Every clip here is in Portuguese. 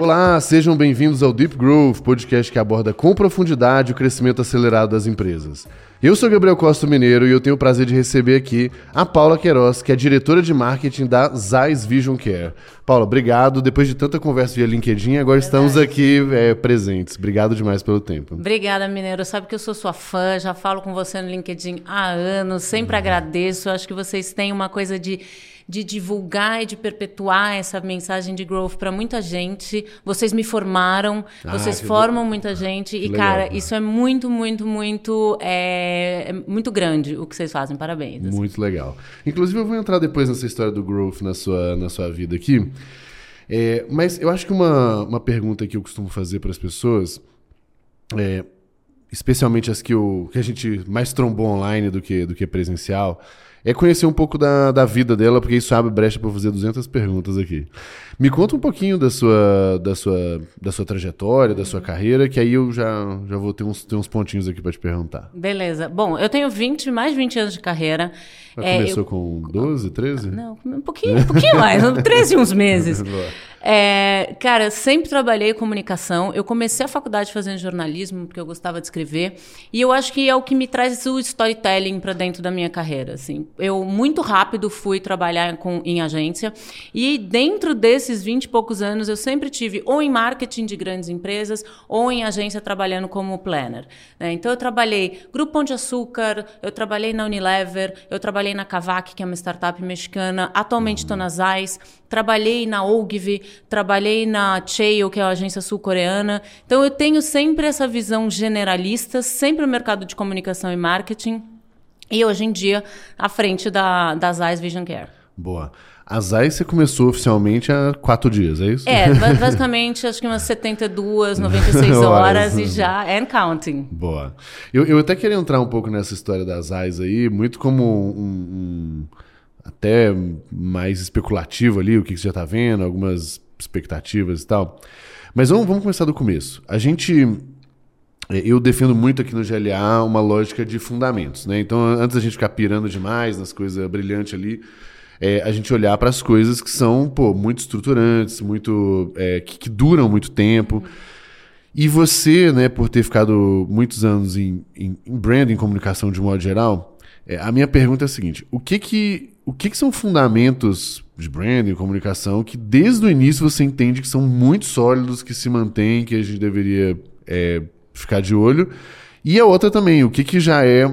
Olá, sejam bem-vindos ao Deep Growth, podcast que aborda com profundidade o crescimento acelerado das empresas. Eu sou Gabriel Costa Mineiro e eu tenho o prazer de receber aqui a Paula Queiroz, que é diretora de marketing da Zeiss Vision Care. Paula, obrigado. Depois de tanta conversa via LinkedIn, agora Verdade. estamos aqui é, presentes. Obrigado demais pelo tempo. Obrigada, Mineiro. Sabe que eu sou sua fã, já falo com você no LinkedIn há anos, sempre uhum. agradeço. Acho que vocês têm uma coisa de de divulgar e de perpetuar essa mensagem de growth para muita gente. Vocês me formaram, ah, vocês formam muita gente e legal, cara, né? isso é muito, muito, muito, é, é, muito grande o que vocês fazem. Parabéns. Assim. Muito legal. Inclusive eu vou entrar depois nessa história do growth na sua na sua vida aqui. É, mas eu acho que uma, uma pergunta que eu costumo fazer para as pessoas é, especialmente as que, o, que a gente mais trombou online do que, do que presencial, é conhecer um pouco da, da vida dela, porque isso abre brecha para fazer 200 perguntas aqui. Me conta um pouquinho da sua, da sua, da sua trajetória, da sua carreira, que aí eu já, já vou ter uns, ter uns pontinhos aqui para te perguntar. Beleza. Bom, eu tenho 20, mais de 20 anos de carreira. É, começou eu... com 12, 13? Não, um pouquinho, um pouquinho mais, 13 e uns meses. É, cara, sempre trabalhei comunicação. Eu comecei a faculdade fazendo jornalismo, porque eu gostava de escrever. E eu acho que é o que me traz o storytelling para dentro da minha carreira. Assim. Eu, muito rápido, fui trabalhar com, em agência. E dentro desses 20 e poucos anos, eu sempre tive ou em marketing de grandes empresas, ou em agência trabalhando como planner. Né? Então, eu trabalhei Grupo Pão de Açúcar, eu trabalhei na Unilever, eu trabalhei na Cavac, que é uma startup mexicana. Atualmente estou na Zeiss. Trabalhei na Ogilvy, trabalhei na Cheil, que é a agência sul-coreana. Então eu tenho sempre essa visão generalista, sempre o mercado de comunicação e marketing. E hoje em dia, à frente da, da Zeiss Vision Care. Boa. A Zeiss você começou oficialmente há quatro dias, é isso? É, basicamente acho que umas 72, 96 horas e já, and counting. Boa. Eu, eu até queria entrar um pouco nessa história da Zeiss aí, muito como um, um até mais especulativo ali, o que você já está vendo, algumas expectativas e tal. Mas vamos, vamos começar do começo. A gente. É, eu defendo muito aqui no GLA uma lógica de fundamentos, né? Então, antes da gente ficar pirando demais nas coisas brilhantes ali, é, a gente olhar para as coisas que são pô, muito estruturantes, muito é, que, que, duram muito tempo. E você, né, por ter ficado muitos anos em, em, em branding, comunicação de modo geral, é, a minha pergunta é a seguinte: o que que, o que, que são fundamentos de branding, comunicação, que desde o início você entende que são muito sólidos, que se mantêm, que a gente deveria é, ficar de olho? E a outra também, o que, que já é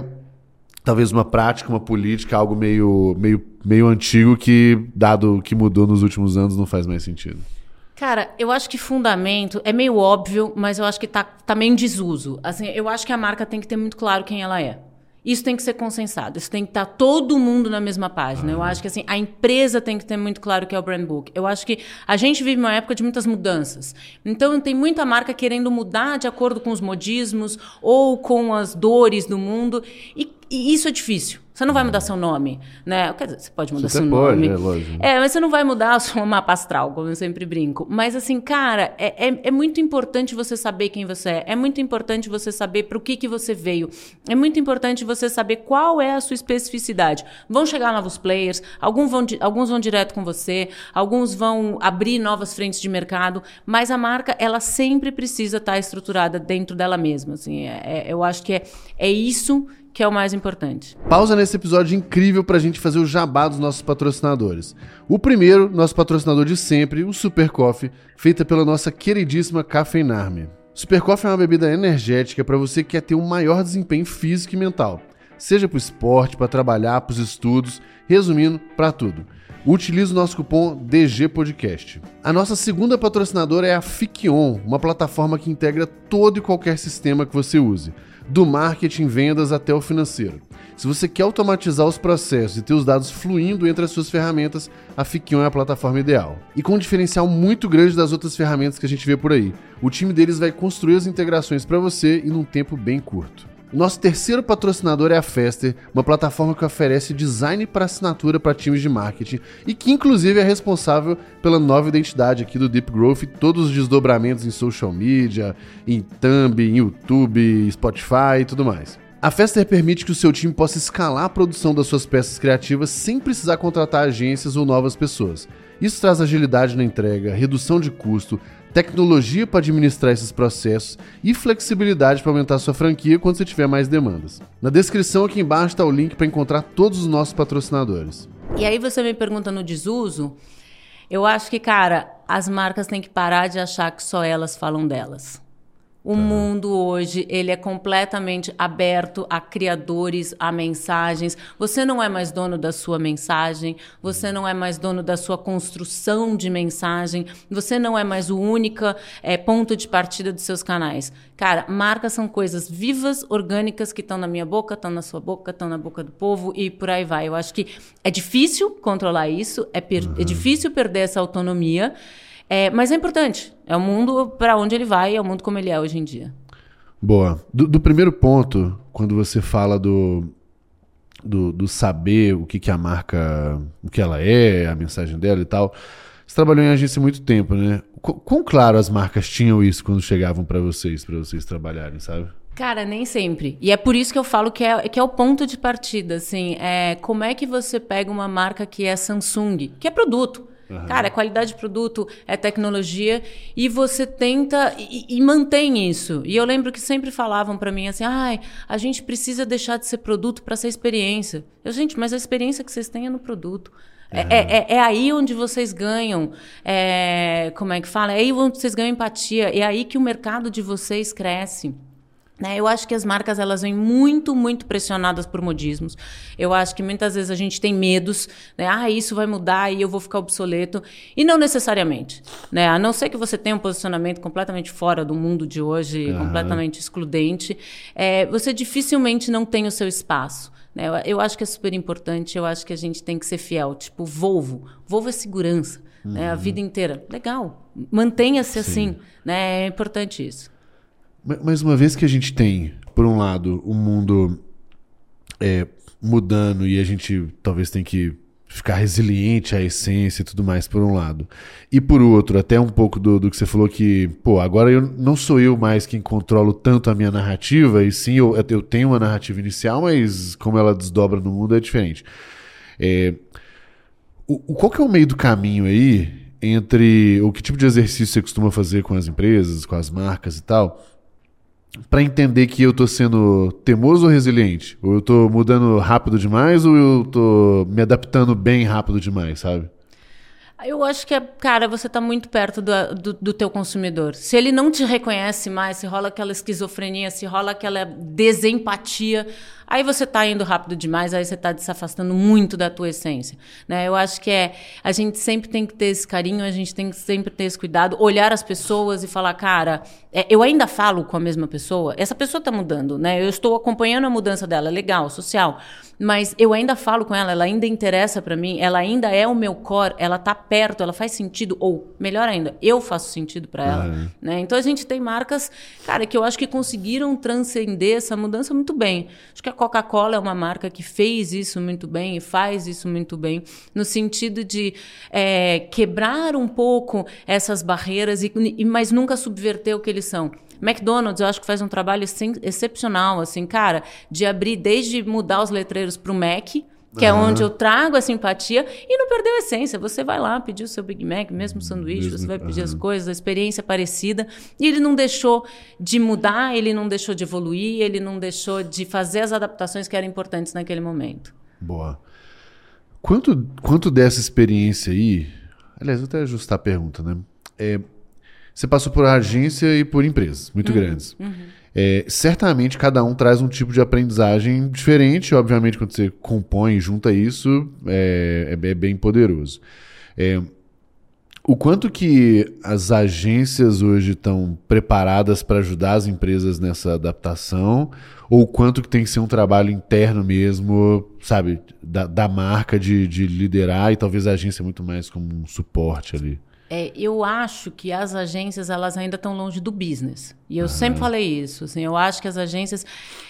talvez uma prática, uma política, algo meio, meio, meio antigo que, dado que mudou nos últimos anos, não faz mais sentido? Cara, eu acho que fundamento é meio óbvio, mas eu acho que tá, tá meio em desuso. Assim, eu acho que a marca tem que ter muito claro quem ela é. Isso tem que ser consensado, isso tem que estar todo mundo na mesma página. Eu acho que assim, a empresa tem que ter muito claro o que é o brand book. Eu acho que a gente vive uma época de muitas mudanças. Então tem muita marca querendo mudar de acordo com os modismos ou com as dores do mundo. E, e isso é difícil. Você não vai mudar seu nome, né? Quer dizer, você pode mudar você seu pode, nome. É, lógico. é, mas você não vai mudar o seu mapa astral, como eu sempre brinco. Mas assim, cara, é, é, é, muito importante você saber quem você é. É muito importante você saber para o que, que você veio. É muito importante você saber qual é a sua especificidade. Vão chegar novos players, alguns vão, alguns vão direto com você, alguns vão abrir novas frentes de mercado, mas a marca, ela sempre precisa estar estruturada dentro dela mesma. Assim, é, é eu acho que é, é isso que é o mais importante. Pausa nesse episódio incrível para a gente fazer o jabá dos nossos patrocinadores. O primeiro, nosso patrocinador de sempre, o Super Coffee, feita pela nossa queridíssima Cafeinarme. Super Coffee é uma bebida energética para você que quer ter um maior desempenho físico e mental, seja para o esporte, para trabalhar, para os estudos, resumindo, para tudo. Utilize o nosso cupom DG Podcast. A nossa segunda patrocinadora é a Fikion, uma plataforma que integra todo e qualquer sistema que você use do marketing, vendas até o financeiro. Se você quer automatizar os processos e ter os dados fluindo entre as suas ferramentas, a Fikion é a plataforma ideal. E com um diferencial muito grande das outras ferramentas que a gente vê por aí. O time deles vai construir as integrações para você e num tempo bem curto. Nosso terceiro patrocinador é a Fester, uma plataforma que oferece design para assinatura para times de marketing e que inclusive é responsável pela nova identidade aqui do Deep Growth e todos os desdobramentos em social media, em Thumb, em YouTube, Spotify e tudo mais. A Fester permite que o seu time possa escalar a produção das suas peças criativas sem precisar contratar agências ou novas pessoas. Isso traz agilidade na entrega, redução de custo, tecnologia para administrar esses processos e flexibilidade para aumentar sua franquia quando você tiver mais demandas. Na descrição aqui embaixo está o link para encontrar todos os nossos patrocinadores. E aí você me pergunta no desuso, eu acho que, cara, as marcas têm que parar de achar que só elas falam delas. O tá. mundo hoje, ele é completamente aberto a criadores, a mensagens. Você não é mais dono da sua mensagem, você não é mais dono da sua construção de mensagem, você não é mais o único é, ponto de partida dos seus canais. Cara, marcas são coisas vivas, orgânicas, que estão na minha boca, estão na sua boca, estão na boca do povo e por aí vai. Eu acho que é difícil controlar isso, é, uhum. é difícil perder essa autonomia. É, mas é importante. É o mundo para onde ele vai, é o mundo como ele é hoje em dia. Boa. Do, do primeiro ponto, quando você fala do, do, do, saber o que, que a marca, o que ela é, a mensagem dela e tal, você trabalhou em agência há muito tempo, né? Quão claro as marcas tinham isso quando chegavam para vocês, para vocês trabalharem, sabe? Cara, nem sempre. E é por isso que eu falo que é, que é o ponto de partida, assim. É, como é que você pega uma marca que é Samsung, que é produto, Uhum. Cara, é qualidade de produto, é tecnologia, e você tenta e, e mantém isso. E eu lembro que sempre falavam para mim assim: ai, a gente precisa deixar de ser produto para ser experiência. Eu, gente, mas a experiência que vocês têm é no produto. É, é, é, é, aí onde vocês ganham, é, como é que fala? É aí onde vocês ganham empatia, é aí que o mercado de vocês cresce. Né? Eu acho que as marcas elas vêm muito, muito pressionadas por modismos. Eu acho que muitas vezes a gente tem medos, né? Ah, isso vai mudar e eu vou ficar obsoleto. E não necessariamente. Né? A não ser que você tenha um posicionamento completamente fora do mundo de hoje, uhum. completamente excludente, é, você dificilmente não tem o seu espaço. Né? Eu, eu, acho que é super importante, eu acho que a gente tem que ser fiel. Tipo, Volvo. Volvo é segurança. Uhum. Né? A uhum. vida inteira. Legal. Mantenha-se assim. Né? É importante isso. Mas uma vez que a gente tem, por um lado, o um mundo é, mudando e a gente talvez tem que ficar resiliente à essência e tudo mais, por um lado. E por outro, até um pouco do, do que você falou que, pô, agora eu não sou eu mais quem controlo tanto a minha narrativa, e sim, eu, eu tenho uma narrativa inicial, mas como ela desdobra no mundo é diferente. É, o, qual que é o meio do caminho aí entre o que tipo de exercício você costuma fazer com as empresas, com as marcas e tal, para entender que eu tô sendo teimoso ou resiliente? Ou eu tô mudando rápido demais ou eu tô me adaptando bem rápido demais, sabe? Eu acho que, cara, você está muito perto do, do, do, teu consumidor. Se ele não te reconhece mais, se rola aquela esquizofrenia, se rola aquela desempatia, Aí você está indo rápido demais, aí você está se afastando muito da tua essência. Né? Eu acho que é a gente sempre tem que ter esse carinho, a gente tem que sempre ter esse cuidado, olhar as pessoas e falar, cara, é, eu ainda falo com a mesma pessoa, essa pessoa está mudando, né? Eu estou acompanhando a mudança dela, legal, social, mas eu ainda falo com ela, ela ainda interessa para mim, ela ainda é o meu core, ela está perto, ela faz sentido, ou melhor ainda, eu faço sentido para ela. Uhum. Né? Então a gente tem marcas, cara, que eu acho que conseguiram transcender essa mudança muito bem. Acho que a Coca-Cola é uma marca que fez isso muito bem e faz isso muito bem, no sentido de é, quebrar um pouco essas barreiras, e, e, mas nunca subverter o que eles são. McDonald's, eu acho que faz um trabalho excepcional, assim, cara, de abrir desde mudar os letreiros para o Mac, que uhum. é onde eu trago a simpatia e não perdeu a essência. Você vai lá pedir o seu Big Mac, mesmo sanduíche, mesmo, você vai pedir uhum. as coisas, a experiência parecida. E ele não deixou de mudar, ele não deixou de evoluir, ele não deixou de fazer as adaptações que eram importantes naquele momento. Boa. Quanto, quanto dessa experiência aí. Aliás, vou até ajustar a pergunta, né? É, você passou por agência e por empresas muito uhum. grandes. Uhum. É, certamente cada um traz um tipo de aprendizagem diferente. Obviamente, quando você compõe e junta isso, é, é, é bem poderoso. É, o quanto que as agências hoje estão preparadas para ajudar as empresas nessa adaptação, ou o quanto que tem que ser um trabalho interno mesmo, sabe, da, da marca de, de liderar e talvez a agência muito mais como um suporte ali? É, eu acho que as agências elas ainda estão longe do business. E eu uhum. sempre falei isso. Assim, eu acho que as agências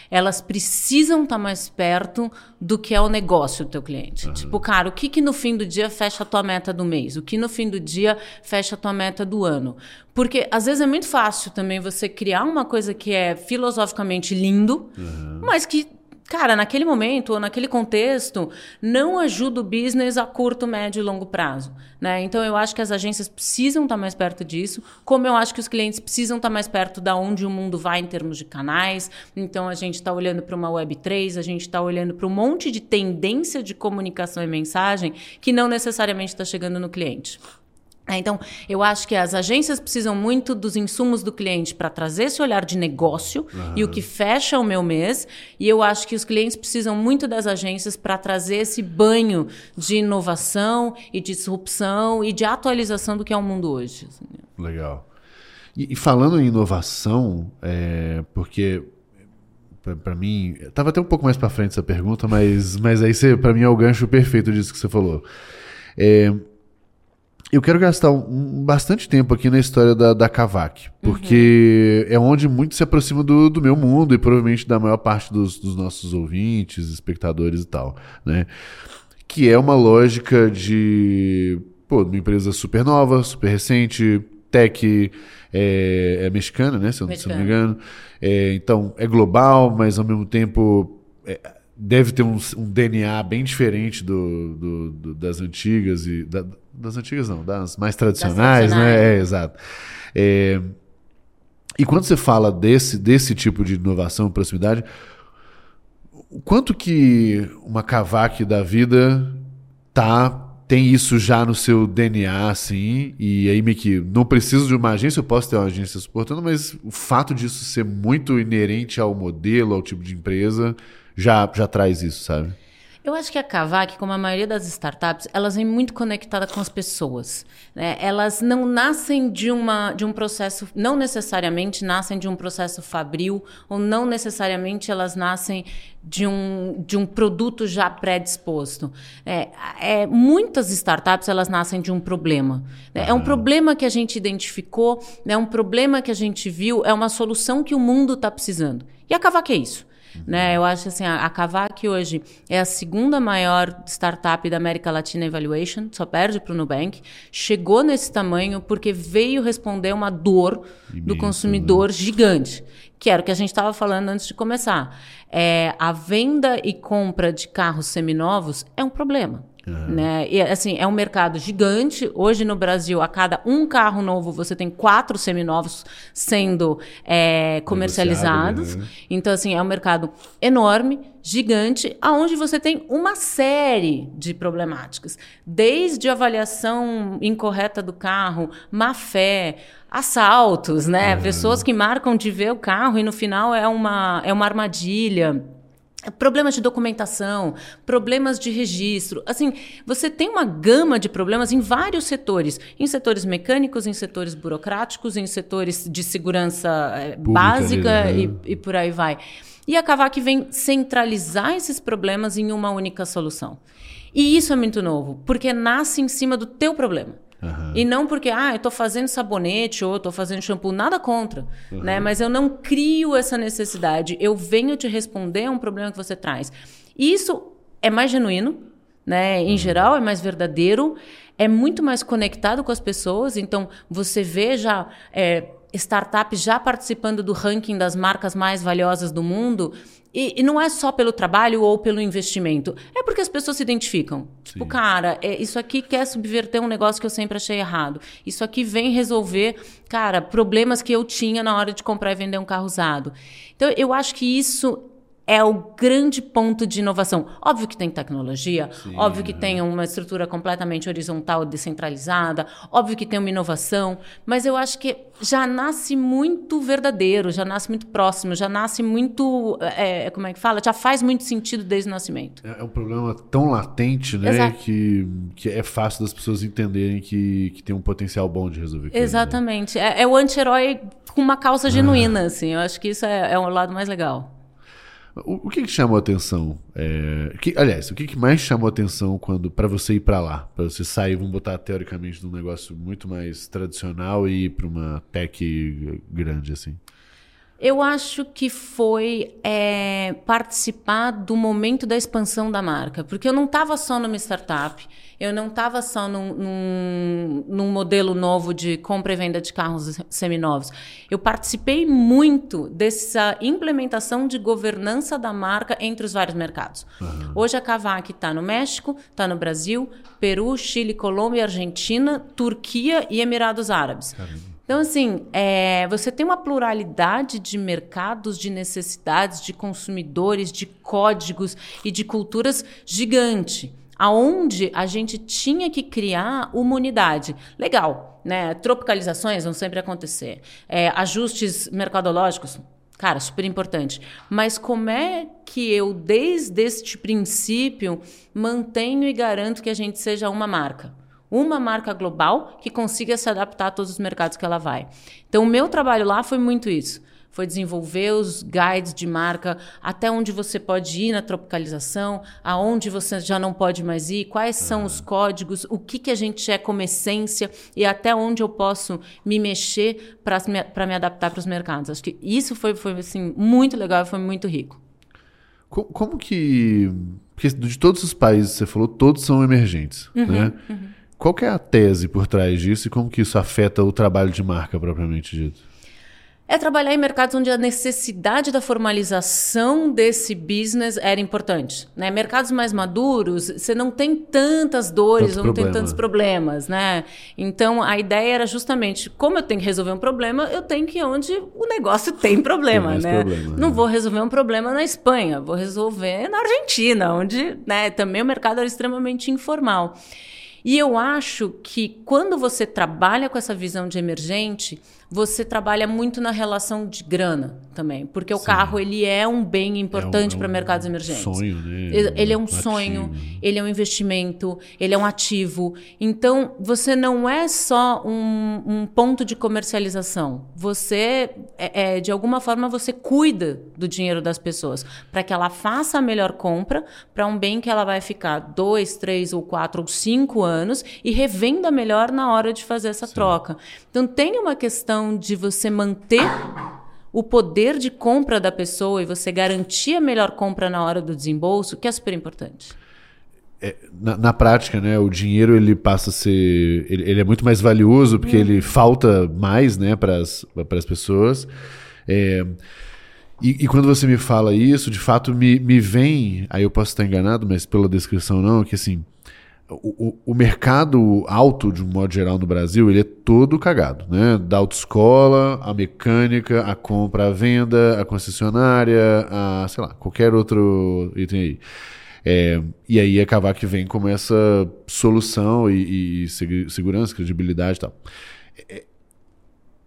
elas precisam estar tá mais perto do que é o negócio do teu cliente. Uhum. Tipo, cara, o que, que no fim do dia fecha a tua meta do mês? O que no fim do dia fecha a tua meta do ano? Porque às vezes é muito fácil também você criar uma coisa que é filosoficamente lindo, uhum. mas que cara, naquele momento ou naquele contexto, não ajuda o business a curto, médio e longo prazo. Né? Então, eu acho que as agências precisam estar mais perto disso, como eu acho que os clientes precisam estar mais perto da onde o mundo vai em termos de canais. Então, a gente está olhando para uma Web3, a gente está olhando para um monte de tendência de comunicação e mensagem que não necessariamente está chegando no cliente. É, então, eu acho que as agências precisam muito dos insumos do cliente para trazer esse olhar de negócio uhum. e o que fecha o meu mês. E eu acho que os clientes precisam muito das agências para trazer esse banho de inovação e de disrupção e de atualização do que é o mundo hoje. Assim. Legal. E, e falando em inovação, é, porque para mim, estava até um pouco mais para frente essa pergunta, mas, mas aí para mim é o gancho perfeito disso que você falou. É, eu quero gastar um, bastante tempo aqui na história da, da Kavak, porque uhum. é onde muito se aproxima do, do meu mundo e provavelmente da maior parte dos, dos nossos ouvintes, espectadores e tal, né? Que é uma lógica de, pô, uma empresa super nova, super recente, tech, é, é mexicana, né? Se eu, se eu, não me engano. É, então, é global, mas ao mesmo tempo é, deve ter um, um, DNA bem diferente do, do, do das antigas e da, das antigas não, das mais tradicionais, das tradicionais. né? É, exato. É, e quando você fala desse, desse tipo de inovação, proximidade, o quanto que uma cavaque da vida tá tem isso já no seu DNA, assim, e aí meio que não preciso de uma agência, eu posso ter uma agência suportando, mas o fato disso ser muito inerente ao modelo, ao tipo de empresa, já, já traz isso, sabe? Eu acho que a Kavak, como a maioria das startups, elas vêm muito conectadas com as pessoas. Né? Elas não nascem de, uma, de um processo, não necessariamente nascem de um processo fabril, ou não necessariamente elas nascem de um, de um produto já predisposto. É, é, muitas startups elas nascem de um problema. Né? É um problema que a gente identificou, é um problema que a gente viu, é uma solução que o mundo está precisando. E a Kavak é isso. Né? Eu acho assim, a, a Kavak hoje é a segunda maior startup da América Latina Evaluation, só perde para o Nubank. Chegou nesse tamanho porque veio responder uma dor Imenso, do consumidor né? gigante, que era o que a gente estava falando antes de começar. É, a venda e compra de carros seminovos é um problema. Uhum. Né? E, assim, é um mercado gigante. Hoje no Brasil, a cada um carro novo, você tem quatro seminovos sendo é, comercializados. Né? Então, assim, é um mercado enorme, gigante, aonde você tem uma série de problemáticas. Desde avaliação incorreta do carro, má fé, assaltos, né? Uhum. Pessoas que marcam de ver o carro e no final é uma, é uma armadilha problemas de documentação, problemas de registro. Assim, você tem uma gama de problemas em vários setores, em setores mecânicos, em setores burocráticos, em setores de segurança eh, Pública, básica né? e, e por aí vai. E a Cavac vem centralizar esses problemas em uma única solução. E isso é muito novo, porque nasce em cima do teu problema. Uhum. E não porque, ah, eu estou fazendo sabonete ou estou fazendo shampoo, nada contra, uhum. né? Mas eu não crio essa necessidade. Eu venho te responder a um problema que você traz. E isso é mais genuíno, né? Em uhum. geral, é mais verdadeiro, é muito mais conectado com as pessoas. Então, você vê já é, startups já participando do ranking das marcas mais valiosas do mundo e, e, não é só pelo trabalho ou pelo investimento. É porque as pessoas se identificam. Tipo, Sim. Tipo, cara, é, isso aqui quer subverter um negócio que eu sempre achei errado. Isso aqui vem resolver, cara, problemas que eu tinha na hora de comprar e vender um carro usado. Então, eu acho que isso é o grande ponto de inovação. Óbvio que tem tecnologia, Sim, óbvio que tem uma estrutura completamente horizontal, descentralizada, óbvio que tem uma inovação, mas eu acho que já nasce muito verdadeiro, já nasce muito próximo, já nasce muito, é, como é que fala? Já faz muito sentido desde o nascimento. É, é um problema tão latente, né, que, que é fácil das pessoas entenderem que, que tem um potencial bom de resolver. Coisa, né? Exatamente. Né? É, é, o anti-herói com uma causa genuína, assim. Eu acho que isso é, é o lado mais legal. O, que, que chamou atenção? É, que, aliás, o que, que mais chamou a atenção quando para você ir para lá? Para você sair, vamos botar teoricamente num negócio muito mais tradicional e ir para uma tech grande assim? Eu acho que foi é, participar do momento da expansão da marca, porque eu não estava só numa startup, eu não estava só num, num, num, modelo novo de compra e venda de carros seminovos. Eu participei muito dessa implementação de governança da marca entre os vários mercados. Uhum. Hoje a Kavak está no México, está no Brasil, Peru, Chile, Colômbia, Argentina, Turquia e Emirados Árabes. Caramba. Então, assim, é, você tem uma pluralidade de mercados, de necessidades, de consumidores, de códigos e de culturas gigante aonde a gente tinha que criar uma unidade. Legal, né? Tropicalizações vão sempre acontecer. É, ajustes mercadológicos, cara, super importante. Mas como é que eu, desde este princípio, mantenho e garanto que a gente seja uma marca? Uma marca global que consiga se adaptar a todos os mercados que ela vai. Então, o meu trabalho lá foi muito isso. Foi desenvolver os guides de marca, até onde você pode ir na tropicalização, aonde você já não pode mais ir, quais são os códigos, o que, que a gente é como essência e até onde eu posso me mexer para me, me adaptar para os mercados. Acho que isso foi, foi assim, muito legal e foi muito rico. Como, como que. Porque de todos os países que você falou, todos são emergentes. Uhum, né? Uhum. Qual é a tese por trás disso e como que isso afeta o trabalho de marca propriamente dito? É trabalhar em mercados onde a necessidade da formalização desse business era importante. Né? Mercados mais maduros, você não tem tantas dores, Tanto não problema. tem tantos problemas. Né? Então, a ideia era justamente, como eu tenho que resolver um problema, eu tenho que ir onde o negócio tem problema. Tem né? Problema, não né? vou resolver um problema na Espanha, vou resolver na Argentina, onde né, também o mercado era extremamente informal. E eu acho que quando você trabalha com essa visão de emergente, você trabalha muito na relação de grana também, porque o Sim. carro ele é um bem importante é um, para é um mercados emergentes. Sonho, né? Ele, ele é um ativo. sonho, ele é um investimento, ele é um ativo. Então você não é só um, um ponto de comercialização. Você é, é, de alguma forma você cuida do dinheiro das pessoas para que ela faça a melhor compra para um bem que ela vai ficar dois, três ou quatro ou cinco anos e revenda melhor na hora de fazer essa Sim. troca. Então tem uma questão questão de você manter o poder de compra da pessoa e você garantir a melhor compra na hora do desembolso, que é super importante. É, na, na, prática, né, o dinheiro ele passa a ser. Ele, ele é muito mais valioso porque hum. ele falta mais né, para as pessoas. É, e, e, quando você me fala isso, de fato me, me vem. Aí eu posso estar enganado, mas pela descrição não, que assim o, o, mercado alto, de um modo geral, no Brasil, ele é todo cagado, né? Da autoescola, a mecânica, a compra, a venda, a concessionária, a, sei lá, qualquer outro item aí. É, e aí a Kavak vem como essa solução e, e segurança, credibilidade e tal. É,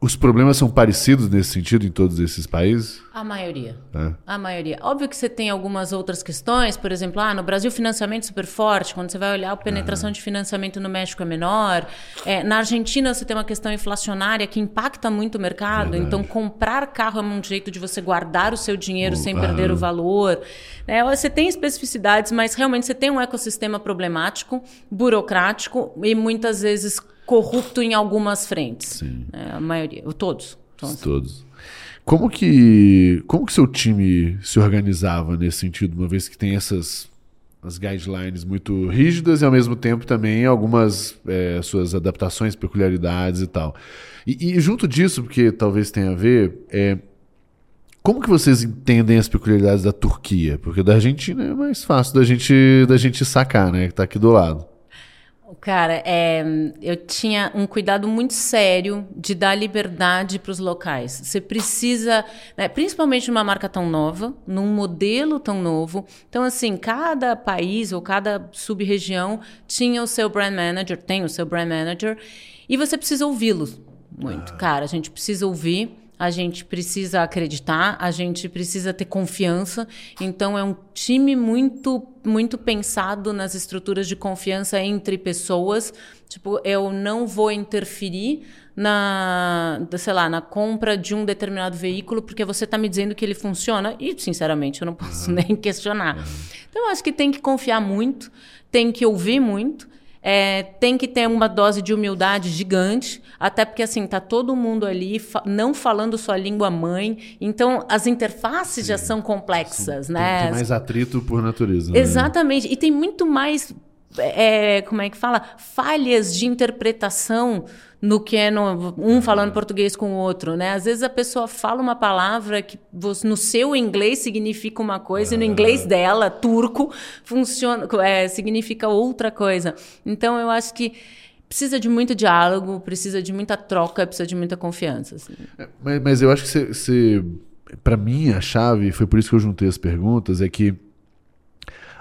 os problemas são parecidos nesse sentido em todos esses países? A maioria. É. A maioria. Óbvio que você tem algumas outras questões, por exemplo, ah, no Brasil financiamento super forte, quando você vai olhar a penetração de financiamento no México é menor. É, na Argentina você tem uma questão inflacionária que impacta muito o mercado, Verdade. então comprar carro é um jeito de você guardar o seu dinheiro sem perder o valor. É, você tem especificidades, mas realmente você tem um ecossistema problemático, burocrático e muitas vezes corrupto em algumas frentes. Sim. É, a maioria, todos. Todos. todos. Como que, como que seu time se organizava nesse sentido, uma vez que tem essas as guidelines muito rígidas e ao mesmo tempo também algumas é, suas adaptações, peculiaridades e tal. E, e, junto disso, porque talvez tenha a ver, é, como que vocês entendem as peculiaridades da Turquia? Porque da Argentina é mais fácil da gente, da gente sacar, né? Que tá aqui do lado. Cara, é, eu tinha um cuidado muito sério de dar liberdade para os locais. Você precisa, né, principalmente numa marca tão nova, num modelo tão novo. Então, assim, cada país ou cada sub-região tinha o seu brand manager, tem o seu brand manager, e você precisa ouvi-los muito. Ah. Cara, a gente precisa ouvir a gente precisa acreditar, a gente precisa ter confiança. Então é um time muito muito pensado nas estruturas de confiança entre pessoas. Tipo, eu não vou interferir na, sei lá, na compra de um determinado veículo porque você está me dizendo que ele funciona e, sinceramente, eu não posso nem questionar. Então, eu acho que tem que confiar muito, tem que ouvir muito é, tem que ter uma dose de humildade gigante, até porque assim tá todo mundo ali fa não falando sua língua mãe, então as interfaces Sim. já são complexas, Sim. né? Tem, mais atrito por natureza. Né? Exatamente, e tem muito mais, é, como é que fala, falhas de interpretação no que é um falando português com o outro, né? Às vezes a pessoa fala uma palavra que no seu inglês significa uma coisa e no inglês dela, turco, funciona, é, significa outra coisa. Então eu acho que precisa de muito diálogo, precisa de muita troca, precisa de muita confiança. Assim. É, mas, mas, eu acho que você, para mim a chave, foi por isso que eu juntei as perguntas, é que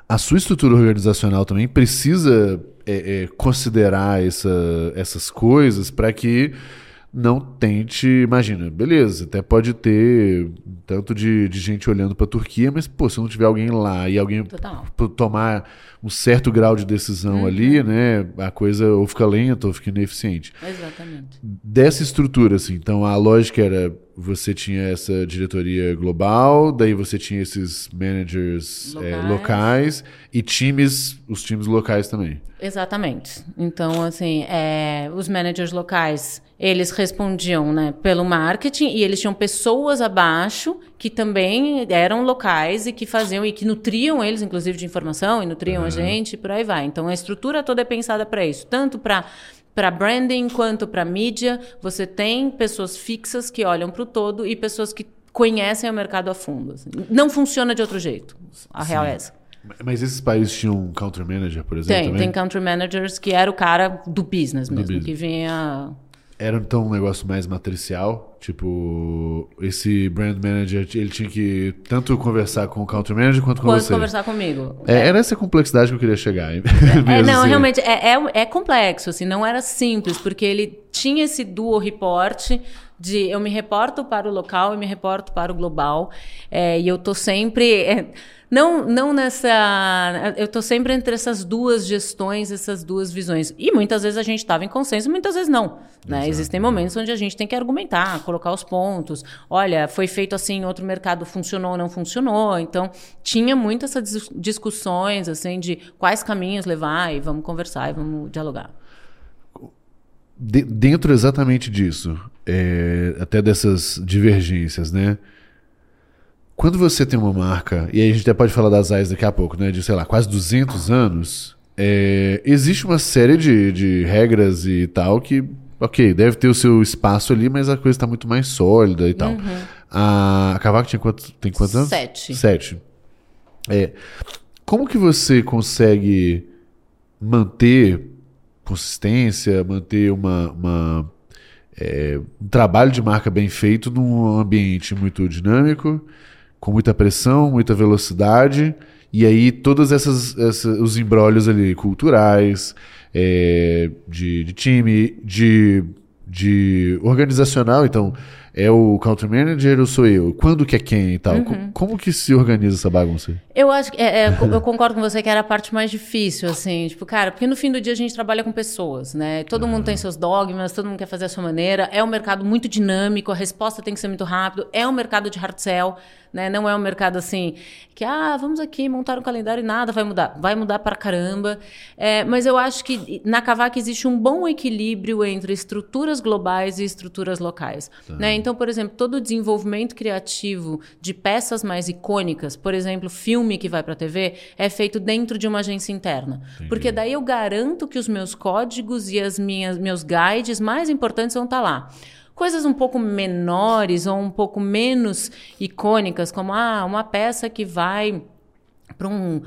a sua estrutura organizacional também precisa é, é, considerar essa, essas coisas para que não tente, imagina, beleza, até pode ter tanto de, de gente olhando para a Turquia, mas pô, se não tiver alguém lá e alguém tomar um certo grau de decisão uhum. ali, né, a coisa ou fica lenta ou fica ineficiente. Exatamente. Dessa estrutura, assim, então a lógica era você tinha essa diretoria global, daí você tinha esses managers locais, é, locais e times, os times locais também. Exatamente. Então, assim, é, os managers locais, eles respondiam né, pelo marketing e eles tinham pessoas abaixo que também eram locais e que faziam e que nutriam eles, inclusive, de informação e nutriam uhum. a gente e por aí vai. Então, a estrutura toda é pensada para isso, tanto para para branding quanto para mídia, você tem pessoas fixas que olham para o todo e pessoas que conhecem o mercado a fundo. Assim. Não funciona de outro jeito. A Sim. real é essa. Mas esses países tinham um country manager, por exemplo? Tem, também? tem country managers que era o cara do business mesmo, do business. que vinha. Era então um negócio mais matricial? Tipo, esse brand manager, ele tinha que tanto conversar com o country manager quanto com quanto você? conversar comigo. É, é. Era essa complexidade que eu queria chegar. É, é, não, assim. realmente, é, é, é, complexo, assim, não era simples, porque ele tinha esse dual report de eu me reporto para o local e me reporto para o global, é, e eu tô sempre não, não nessa. Eu estou sempre entre essas duas gestões, essas duas visões. E muitas vezes a gente estava em consenso, muitas vezes não. Né? Existem momentos onde a gente tem que argumentar, colocar os pontos. Olha, foi feito assim em outro mercado, funcionou ou não funcionou. Então, tinha muitas essas discussões assim, de quais caminhos levar e vamos conversar e vamos dialogar. De, dentro exatamente disso, é, até dessas divergências, né? Quando você tem uma marca, e aí a gente até pode falar das AIS daqui a pouco, né? De, sei lá, quase 200 anos, é, existe uma série de, de regras e tal que, ok, deve ter o seu espaço ali, mas a coisa está muito mais sólida e tal. Uhum. A, a Cavaco tinha quanto, tem quantos anos? Sete. Sete. É, como que você consegue manter consistência, manter uma, uma é, um trabalho de marca bem feito num ambiente muito dinâmico com muita pressão, muita velocidade, e aí todos essas, os embrólios ali culturais, é, de, de, time, de, de organizacional, então é o country manager ou sou eu? Quando que é quem e tal? Uhum. Como que se organiza essa bagunça? Eu acho que é, é, eu concordo com você que era a parte mais difícil, assim, tipo, cara, porque no fim do dia a gente trabalha com pessoas, né? Todo uhum. mundo tem seus dogmas, todo mundo quer fazer a sua maneira. É um mercado muito dinâmico, a resposta tem que ser muito rápido. É um mercado de hard sell. Né? Não é um mercado assim que, ah, vamos aqui montar um calendário e nada vai mudar. Vai mudar para caramba. É, mas eu acho que na Cavac existe um bom equilíbrio entre estruturas globais e estruturas locais. Tá. Né? Então, por exemplo, todo o desenvolvimento criativo de peças mais icônicas, por exemplo, filme que vai para a TV, é feito dentro de uma agência interna. Entendi. Porque daí eu garanto que os meus códigos e as minhas meus guides mais importantes vão estar tá lá coisas um pouco menores ou um pouco menos icônicas, como ah, uma peça que vai para um,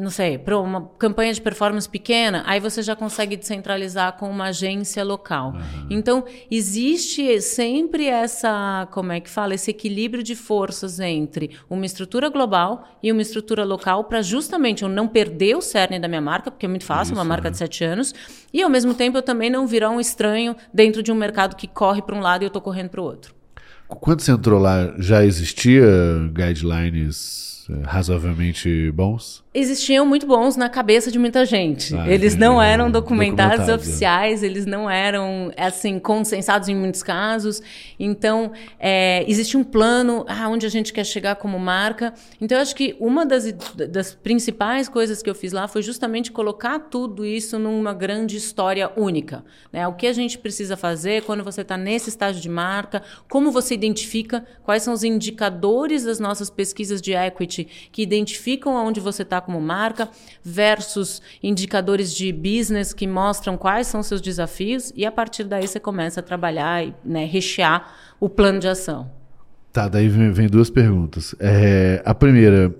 não sei, para uma campanha de performance pequena, aí você já consegue descentralizar com uma agência local. Uhum. Então, existe sempre essa, como é que fala, esse equilíbrio de forças entre uma estrutura global e uma estrutura local para justamente eu não perder o cerne da minha marca, porque é muito fácil, Isso, uma marca de sete anos, e ao mesmo tempo eu também não virar um estranho dentro de um mercado que corre para um lado e eu estou correndo para o outro. Quando você entrou lá, já existia guidelines razoavelmente bons? existiam muito bons na cabeça de muita gente. Ah, eles não eram documentados oficiais, eles não eram assim consensados em muitos casos. Então é, existe um plano aonde a gente quer chegar como marca. Então eu acho que uma das, das principais coisas que eu fiz lá foi justamente colocar tudo isso numa grande história única. Né? O que a gente precisa fazer quando você está nesse estágio de marca, como você identifica, quais são os indicadores das nossas pesquisas de equity que identificam aonde você está como marca, versus indicadores de business que mostram quais são seus desafios, e a partir daí você começa a trabalhar e né, rechear o plano de ação. Tá, daí vem, vem duas perguntas. É, a primeira,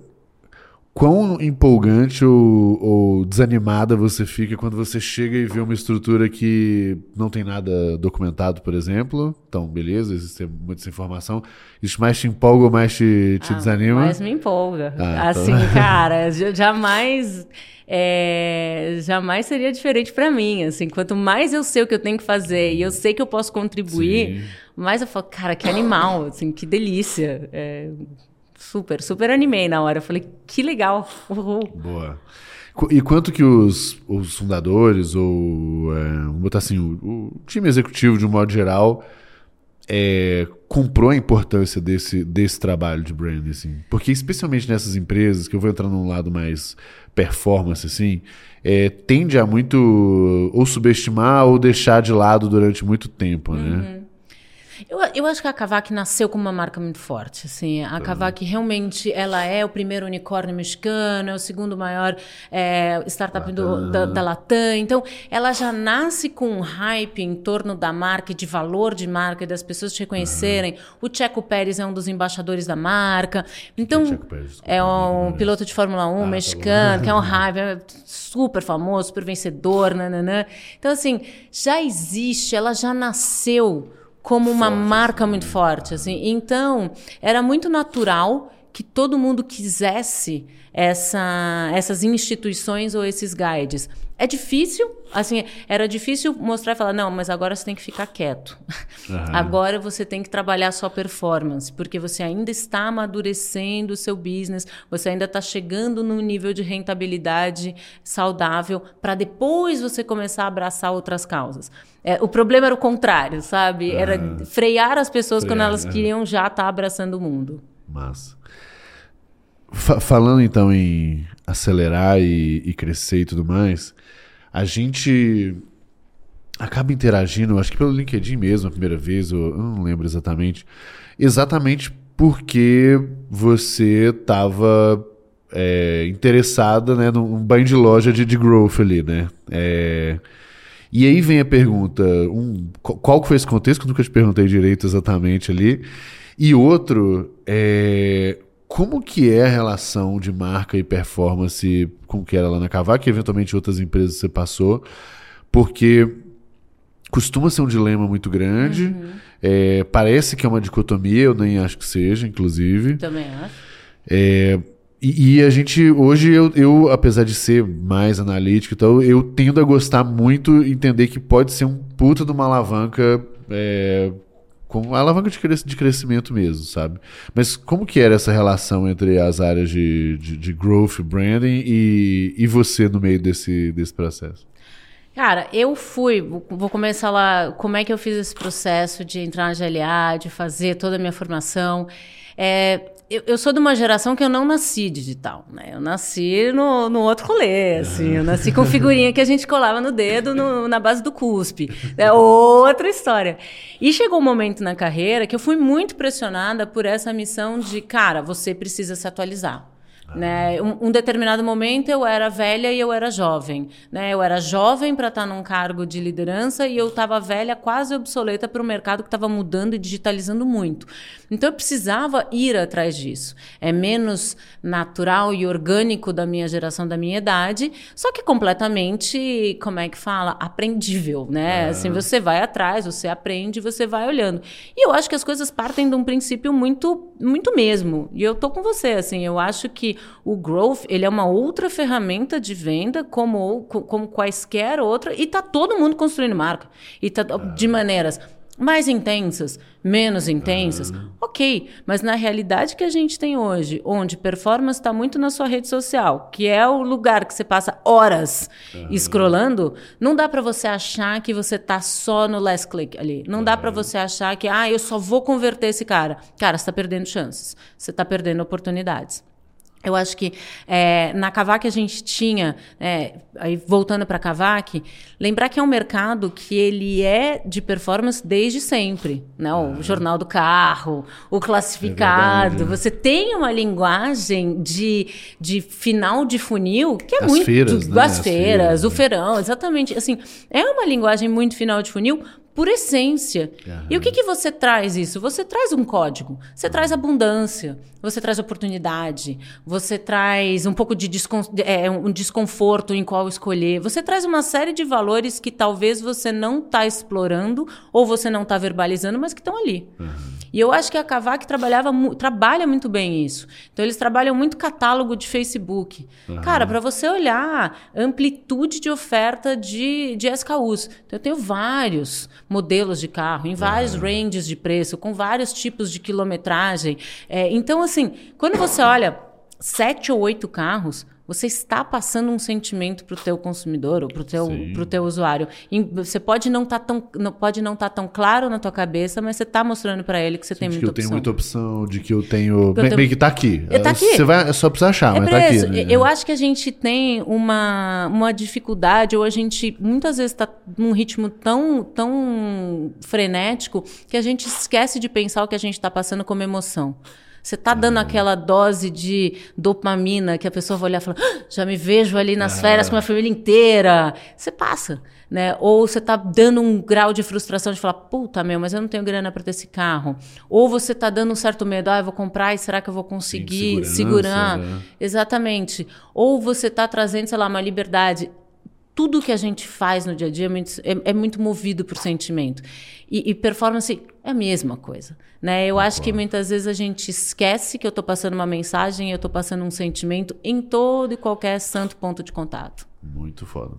quão empolgante ou, ou, desanimada você fica quando você chega e vê uma estrutura que não tem nada documentado, por exemplo? Então, beleza, existe muita informação. Isso mais te empolga ou mais te, te ah, desanima? Mais me empolga. Ah, então. assim, então... cara, jamais. É, jamais seria diferente para mim, assim, quanto mais eu sei o que eu tenho que fazer e eu sei que eu posso contribuir, Sim. mais eu falo, cara, que animal, assim, que delícia. É, Super, super animei na hora. Eu falei, que legal. Uhul. Boa. E quanto que os, os fundadores, ou é, vamos botar assim, o, o, time executivo de um modo geral, é, comprou a importância desse, desse trabalho de branding, assim? Porque especialmente nessas empresas, que eu vou entrar num lado mais performance, assim, é, tende a muito ou subestimar ou deixar de lado durante muito tempo, né? uhum. Eu, eu acho que a Kavak nasceu com uma marca muito forte. Assim. A Kavak realmente ela é o primeiro unicórnio mexicano, é o segundo maior é, startup do, da, da Latam. Então, ela já nasce com um hype em torno da marca, de valor de marca, e das pessoas te reconhecerem. Uhum. O Checo Pérez é um dos embaixadores da marca. Então, é, é um piloto de Fórmula 1 ah, tá mexicano, tá que é um hype, é super famoso, super vencedor. Nananã. Então, assim, já existe, ela já nasceu como uma marca muito forte, assim. Então, era muito natural que todo mundo quisesse essa, essas instituições ou esses guides. É difícil, assim, era difícil mostrar e falar, não, mas agora você tem que ficar quieto. Uhum. Agora você tem que trabalhar sua performance, porque você ainda está amadurecendo o seu business, você ainda está chegando num nível de rentabilidade saudável para depois você começar a abraçar outras causas. É, o problema era o contrário, sabe? Era ah, frear as pessoas frear, quando elas né? queriam já estar tá abraçando o mundo. Massa. F falando então em acelerar e, e crescer e tudo mais, a gente acaba interagindo, acho que pelo LinkedIn mesmo, a primeira vez, eu não lembro exatamente, exatamente porque você estava é, interessada né, num banho de loja de, de growth ali, né? É, e aí vem a pergunta, um, qual foi esse contexto, que eu nunca te perguntei direito exatamente ali, e outro, é, como que é a relação de marca e performance com que era lá na Cavaco e eventualmente outras empresas você passou? Porque costuma ser um dilema muito grande. Uhum. É, parece que é uma dicotomia, eu nem acho que seja, inclusive. Também acho. É, e, e, a gente, hoje, eu, eu, apesar de ser mais analítico e tal, eu tendo a gostar muito, entender que pode ser um puta de uma alavanca é, com a alavanca de, de crescimento mesmo, sabe? Mas como que era essa relação entre as áreas de, de, de growth, branding e, e você no meio desse, desse processo? Cara, eu fui, vou começar lá, como é que eu fiz esse processo de entrar na GLA, de fazer toda a minha formação. É, eu, eu, sou de uma geração que eu não nasci digital, né? Eu nasci no, no outro rolê, assim. Eu nasci com figurinha que a gente colava no dedo no, na base do cuspe. É outra história. E chegou um momento na carreira que eu fui muito pressionada por essa missão de, cara, você precisa se atualizar. Né? Um, um, determinado momento eu era velha e eu era jovem. Né? Eu era jovem para estar tá num cargo de liderança e eu estava velha, quase obsoleta para o mercado que estava mudando e digitalizando muito. Então eu precisava ir atrás disso. É menos natural e orgânico da minha geração, da minha idade, só que completamente, como é que fala? Aprendível. Né? É. Assim, você vai atrás, você aprende, você vai olhando. E eu acho que as coisas partem de um princípio muito, muito mesmo. E eu tô com você. Assim, eu acho que o growth ele é uma outra ferramenta de venda como, como quaisquer outra e está todo mundo construindo marca e tá de maneiras mais intensas, menos intensas, Ah. ok. Mas na realidade que a gente tem hoje, onde performance está muito na sua rede social, que é o lugar que você passa horas scrollando, não dá para você achar que você tá só no last click ali. Não dá para você achar que, ah, eu só vou converter esse cara. Cara, você está perdendo chances. Você está perdendo oportunidades. Eu acho que é, na Cavac a gente tinha, é, aí voltando para a Cavac, lembrar que é um mercado que ele é de performance desde sempre. Né? O jornal do carro, o classificado. verdade. você tem uma linguagem de, de final de funil que é As muito. feiras, né? As As feiras, feiras, o né? feirão, exatamente. Assim, é uma linguagem muito final de funil por essência. Aham. E o que, que você traz isso? Você traz um código, você traz abundância, você traz oportunidade, você traz um pouco de descon é, um desconforto em qual escolher, você traz uma série de valores que talvez você não está explorando ou você não está verbalizando, mas que estão ali. E eu acho que a Cavac trabalhava trabalha muito bem isso. Então eles trabalham muito catálogo de Facebook. Cara, para você olhar amplitude de oferta de, de SKUs. Então eu tenho vários modelos de carro, em vários ranges de preço, com vários tipos de quilometragem. É, então, assim, quando você olha sete ou oito carros, você está passando um sentimento para o teu consumidor ou para o teu, pro teu usuário. E você pode não estar tão, não pode não tá tão claro na tua cabeça, mas você está mostrando para ele que você tem de muita que eu tenho opção. muita opção, de que eu tenho. eu me- tenho- Meio que tá aqui. É, tá aqui. Você vai, é só precisar achar, É mas tá aqui. né? Eu acho que a gente tem uma, uma dificuldade, ou a gente muitas vezes está num ritmo tão, tão frenético que a gente esquece de pensar o que a gente está passando como emoção. Você está dando aquela dose de dopamina que a pessoa vai olhar e falar, "Ah, já me vejo ali nas férias com a família inteira. Você passa, né? Ou você está dando um grau de frustração de falar, puta meu, mas eu não tenho grana para ter esse carro. Ou você está dando um certo medo, ah, eu vou comprar e será que eu vou conseguir segurar? né? Exatamente. Ou você está trazendo, sei lá, uma liberdade. Tudo que a gente faz no dia a dia é muito, é- é muito movido por sentimento. E, e performance é a mesma coisa. Né? Eu acho que muitas vezes a gente esquece que eu estou passando uma mensagem, eu estou passando um sentimento em todo e qualquer santo ponto de contato. Muito foda.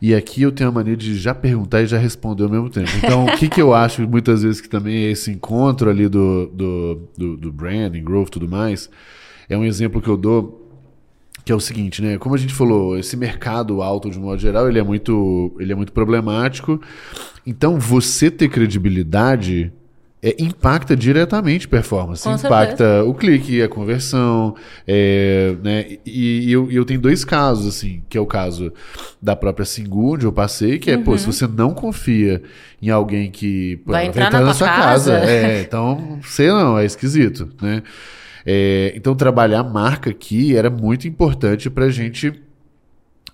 E aqui eu tenho a mania de já perguntar e já responder ao mesmo tempo. Então, o que, que eu acho muitas vezes que também é esse encontro ali do, do, do, do branding, growth e tudo mais, é um exemplo que eu dou que é o seguinte, né? Como a gente falou, esse mercado alto de modo geral, ele é muito, ele é muito problemático. Então, você ter credibilidade é, impacta diretamente performance, Com impacta o clique, a conversão, é, né? E, e eu, eu tenho dois casos assim, que é o caso da própria Singu, onde eu passei, que é, pô, se você não confia em alguém que pô, Vai entrar na tua sua casa. casa, é, então, sei não, é esquisito, né? É, então, trabalhar a marca aqui era muito importante para a gente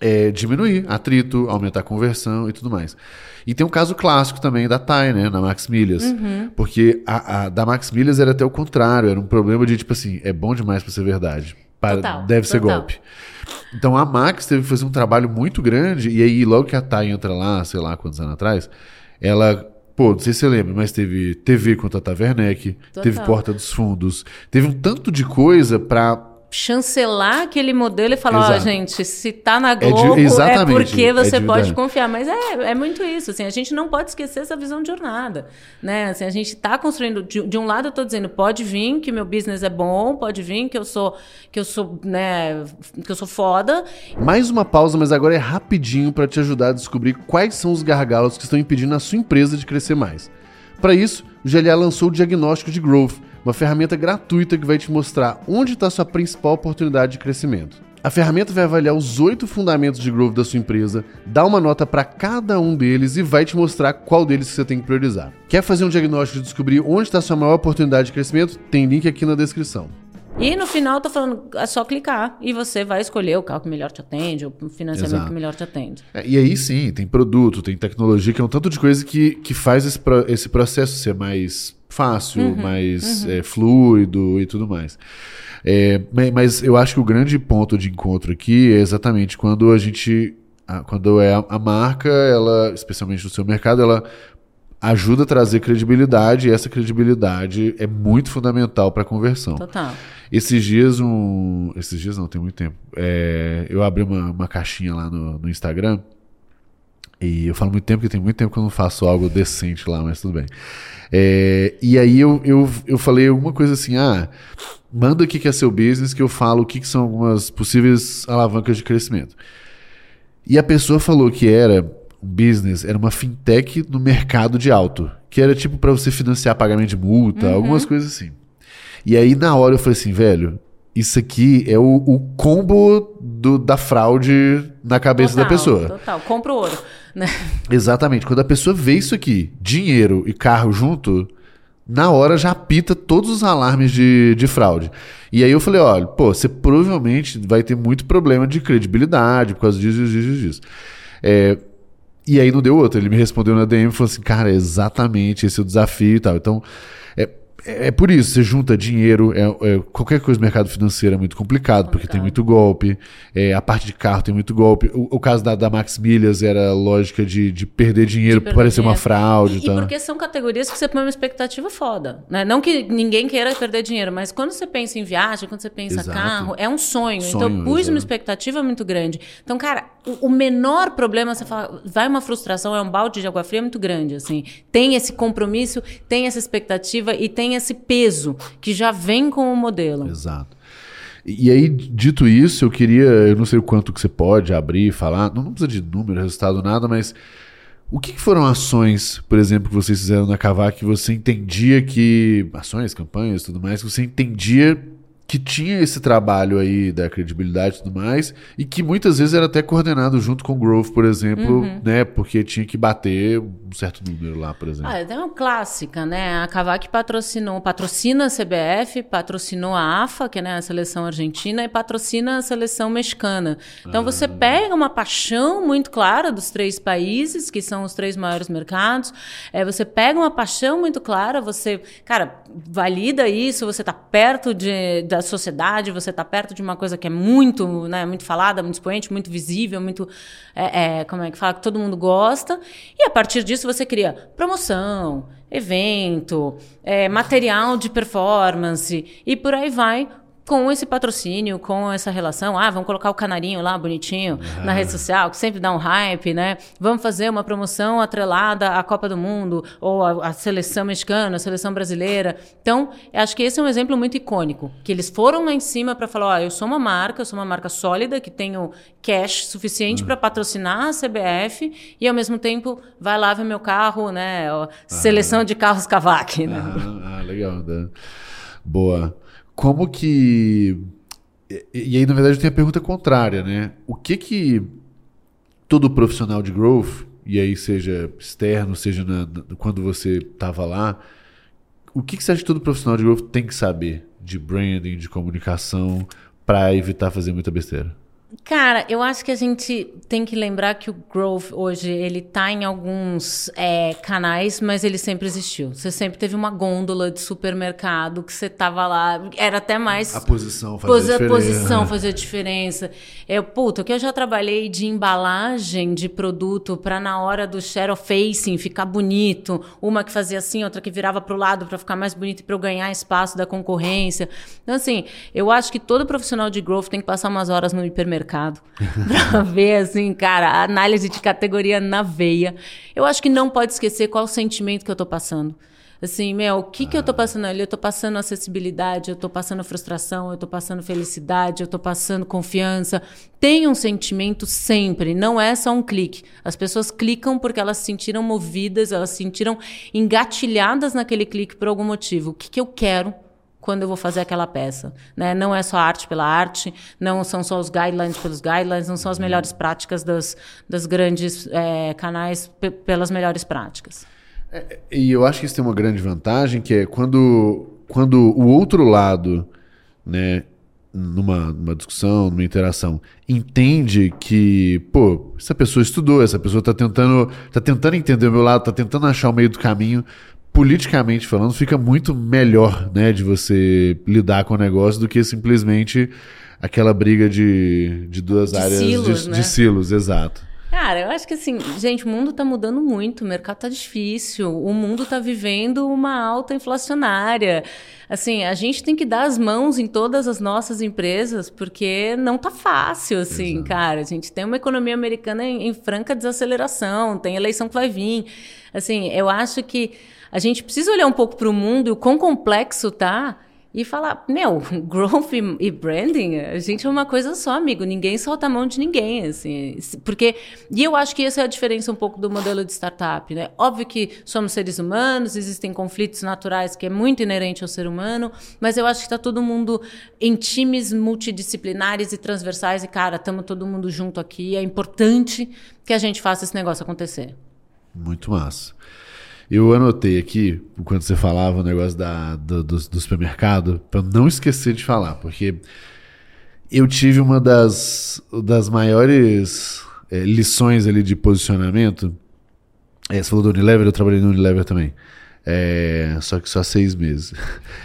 é, diminuir atrito, aumentar a conversão e tudo mais. E tem um caso clássico também da TAI, né, na Max Milhas. Uhum. Porque a, a da Max Milhas era até o contrário, era um problema de tipo assim, é bom demais para ser verdade. Para- Total, deve ser total. golpe. Então a Max teve que fazer um trabalho muito grande, e aí logo que a TAI entra lá, sei lá quantos anos atrás, ela. Pô, não sei se você lembra, mas teve TV contra a Taverneck, teve Porta dos Fundos, teve um tanto de coisa pra chancelar aquele modelo e falar, ó, Exato. gente, se tá na de- Globo é, exatamente, porque é você de pode confiar. Mas é, é muito isso, assim, a gente não pode esquecer essa visão de jornada, né? Assim, a gente tá construindo, de, de um lado eu tô dizendo, pode vir que meu business é bom, pode vir que eu sou, que eu sou, né, que eu sou foda, Mais uma pausa, mas agora é rapidinho para te ajudar a descobrir quais são os gargalos que estão impedindo a sua empresa de crescer mais. Para isso, o GLA lançou o Diagnóstico de Growth, uma ferramenta gratuita que vai te mostrar onde está sua principal oportunidade de crescimento. A ferramenta vai avaliar os oito fundamentos de growth da sua empresa, dá uma nota para cada um deles e vai te mostrar qual deles você tem que priorizar. Quer fazer um diagnóstico e descobrir onde está sua maior oportunidade de crescimento? Tem link aqui na descrição. E no final eu tô falando, é só clicar e você vai escolher o carro que melhor te atende, o financiamento Exato. que melhor te atende. É, E aí sim, tem produto, tem tecnologia, que é um tanto de coisa que, que faz esse, pro- esse processo ser mais fácil, mais é, fluido e tudo mais. É, ma- mas eu acho que o grande ponto de encontro aqui é exatamente quando a gente. a- Quando é a, a marca, ela, especialmente no seu mercado, ela ajuda a trazer credibilidade e essa credibilidade é muito fundamental para a conversão. Total. Esses dias, um. Esses dias não, tem muito tempo. É, eu abri uma, uma caixinha lá no, no Instagram E eu falo muito tempo, porque tem muito tempo que eu não faço algo decente lá, mas tudo bem. É, e aí eu, eu, eu falei alguma coisa assim, ah, manda o que é seu business que eu falo o que, que são algumas possíveis alavancas de crescimento. E a pessoa falou que era business, era uma fintech no mercado de auto, que era tipo para você financiar pagamento de multa, uhum. algumas coisas assim. E aí na hora eu falei assim, velho, isso aqui é o, o combo do, da fraude na cabeça total, da pessoa. Total, compra o ouro. Né? Exatamente. Quando a pessoa vê isso aqui, dinheiro e carro junto, na hora já apita todos os alarmes de, de fraude. E aí eu falei, olha, pô, você provavelmente vai ter muito problema de credibilidade por causa disso, disso, disso. É, e aí não deu outro. Ele me respondeu na DM e falou assim, cara, exatamente esse é o desafio e tal. Então, é, é, por isso, você junta dinheiro, é, é, qualquer coisa no mercado financeiro é muito complicado, porque tem muito golpe, é, a parte de carro tem muito golpe. O, o caso da, da Max Milhas era a lógica de, de perder dinheiro para parecer uma fraude. E, e, porque são categorias que você põe uma expectativa foda. Né? Não que ninguém queira perder dinheiro, mas quando você pensa em viagem, quando você pensa Exato. carro, é um sonho. sonho então, pus exato. uma expectativa muito grande. Então, cara, o, o menor problema, você fala, vai uma frustração, é um balde de água fria muito grande. assim. Tem esse compromisso, tem essa expectativa e tem esse peso que já vem com o modelo. Exato. E aí, dito isso, eu queria, eu não sei o quanto que você pode abrir, falar, não, não precisa de número, resultado, nada, mas o que, que, foram ações, por exemplo, que vocês fizeram na Cavac que você entendia que. Ações, campanhas tudo mais, que você entendia que tinha esse trabalho aí da credibilidade e tudo mais, e que muitas vezes era até coordenado junto com o Growth, por exemplo, uhum. né? Porque tinha que bater um certo número lá, por exemplo. Ah, é uma clássica, né? A Cavac patrocinou, patrocina a CBF, patrocinou a AFA, que é né, a seleção argentina, e patrocina a seleção mexicana. Então ah. você pega uma paixão muito clara dos três países, que são os três maiores mercados, é, você pega uma paixão muito clara, você, cara, valida isso, você está perto de, da sociedade, você está perto de uma coisa que é muito, né, muito falada, muito expoente, muito visível, muito, é, é, como é que fala, que todo mundo gosta. E a partir disso você cria promoção, evento, é, material de performance e por aí vai com esse patrocínio, com essa relação, ah, vamos colocar o canarinho lá bonitinho ah. na rede social, que sempre dá um hype, né? Vamos fazer uma promoção atrelada à Copa do Mundo, ou à, seleção mexicana, à seleção brasileira. Então, acho que esse é um exemplo muito icônico, que eles foram lá em cima para falar, ó, oh, eu sou uma marca, eu sou uma marca sólida, que tenho cash suficiente para patrocinar a CBF, e ao mesmo tempo, vai lá ver meu carro, né? Ó, seleção de carros Cavac, né? Ah, legal. Né? Boa como que. E, aí, na verdade, eu tenho a pergunta contrária, né? O que que todo profissional de growth, e aí seja externo, seja na, na, quando você estava lá, o que, que você acha que todo profissional de growth tem que saber de branding, de comunicação, para evitar fazer muita besteira? Cara, eu acho que a gente tem que lembrar que o Growth hoje ele tá em alguns é, canais, mas ele sempre existiu. Você sempre teve uma gôndola de supermercado que você tava lá, era até mais a posição fazia a posição fazia diferença. Eu, puta, que eu já trabalhei de embalagem de produto para na hora do share of facing ficar bonito, uma que fazia assim, outra que virava pro lado para ficar mais bonito para eu ganhar espaço da concorrência. Então assim, eu acho que todo profissional de growth tem que passar umas horas no hipermercado mercado para ver, assim, cara, a análise de categoria na veia. Eu acho que não pode esquecer qual o sentimento que eu estou passando. Assim, meu, o que, ah. que eu estou passando ali? Eu estou passando acessibilidade, eu estou passando frustração, eu estou passando felicidade, eu estou passando confiança. Tem um sentimento sempre, não é só um clique. As pessoas clicam porque elas se sentiram movidas, elas se sentiram engatilhadas naquele clique por algum motivo. O que, que eu quero? Quando eu vou fazer aquela peça. Né? Não é só arte pela arte, não são só os guidelines pelos guidelines, não são as melhores práticas das, das grandes é, canais pelas melhores práticas. É, e eu acho que isso tem uma grande vantagem, que é quando, quando o outro lado, né, numa, numa discussão, numa interação, entende que, pô, essa pessoa estudou, essa pessoa está tentando, tá tentando entender o meu lado, está tentando achar o meio do caminho, politicamente falando, fica muito melhor, né, de você lidar com o negócio do que simplesmente aquela briga de, de duas de áreas silos, de, né? de silos, exato. Cara, eu acho que assim, gente, o mundo tá mudando muito, o mercado tá difícil, o mundo tá vivendo uma alta inflacionária. Assim, a gente tem que dar as mãos em todas as nossas empresas, porque não tá fácil, assim, Exato. cara. A gente tem uma economia americana em, em franca desaceleração, tem eleição que vai vir. Assim, eu acho que a gente precisa olhar um pouco para o mundo o quão complexo tá e falar, meu, growth e branding, a gente é uma coisa só, amigo. Ninguém solta a mão de ninguém, assim. Porque, e eu acho que essa é a diferença um pouco do modelo de startup, né? Óbvio que somos seres humanos, existem conflitos naturais que é muito inerente ao ser humano, mas eu acho que está todo mundo em times multidisciplinares e transversais e, cara, estamos todo mundo junto aqui. É importante que a gente faça esse negócio acontecer. Muito massa. Eu anotei aqui, quando você falava o negócio da, do, do, do supermercado, para não esquecer de falar, porque eu tive uma das, das maiores é, lições ali de posicionamento. É, você falou do Unilever, eu trabalhei no Unilever também. É, só que só seis meses.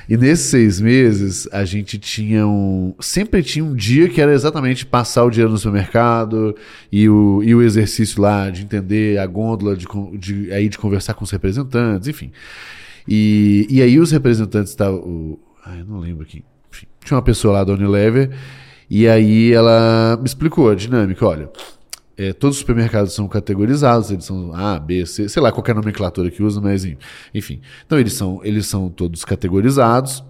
E nesses seis meses, a gente tinha um. Sempre tinha um dia que era exatamente passar o dia no supermercado e o, e o exercício lá de entender a gôndola, de, de, aí de conversar com os representantes, enfim. E, e aí os representantes estavam. Ai, não lembro aqui. Enfim, tinha uma pessoa lá da Unilever, e aí ela me explicou a dinâmica: olha é, todos os supermercados são categorizados, eles são A, B, C, sei lá qualquer nomenclatura que usa, mas enfim. Então eles são, eles são todos categorizados.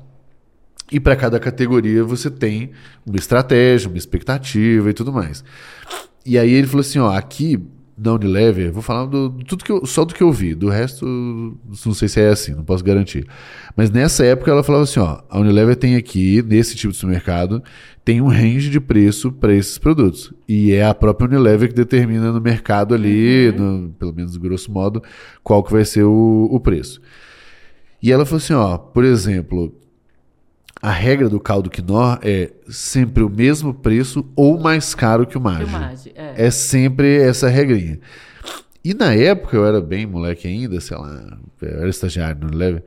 E para cada categoria você tem uma estratégia, uma expectativa e tudo mais. E aí ele falou assim: ó, aqui da Unilever, vou falar do, do, tudo que eu, só do que eu vi, do resto não sei se é assim, não posso garantir. Mas nessa época ela falava assim, ó, a Unilever tem aqui, nesse tipo de supermercado, tem um range de preço para esses produtos. E é a própria Unilever que determina no mercado ali, uhum. no, pelo menos grosso modo, qual que vai ser o, o preço. E ela falou assim, ó, por exemplo, a regra do caldo quinó é sempre o mesmo preço ou mais caro que o Mage. É. é sempre essa regrinha. E na época, eu era bem moleque ainda, sei lá, eu era estagiário no Lever,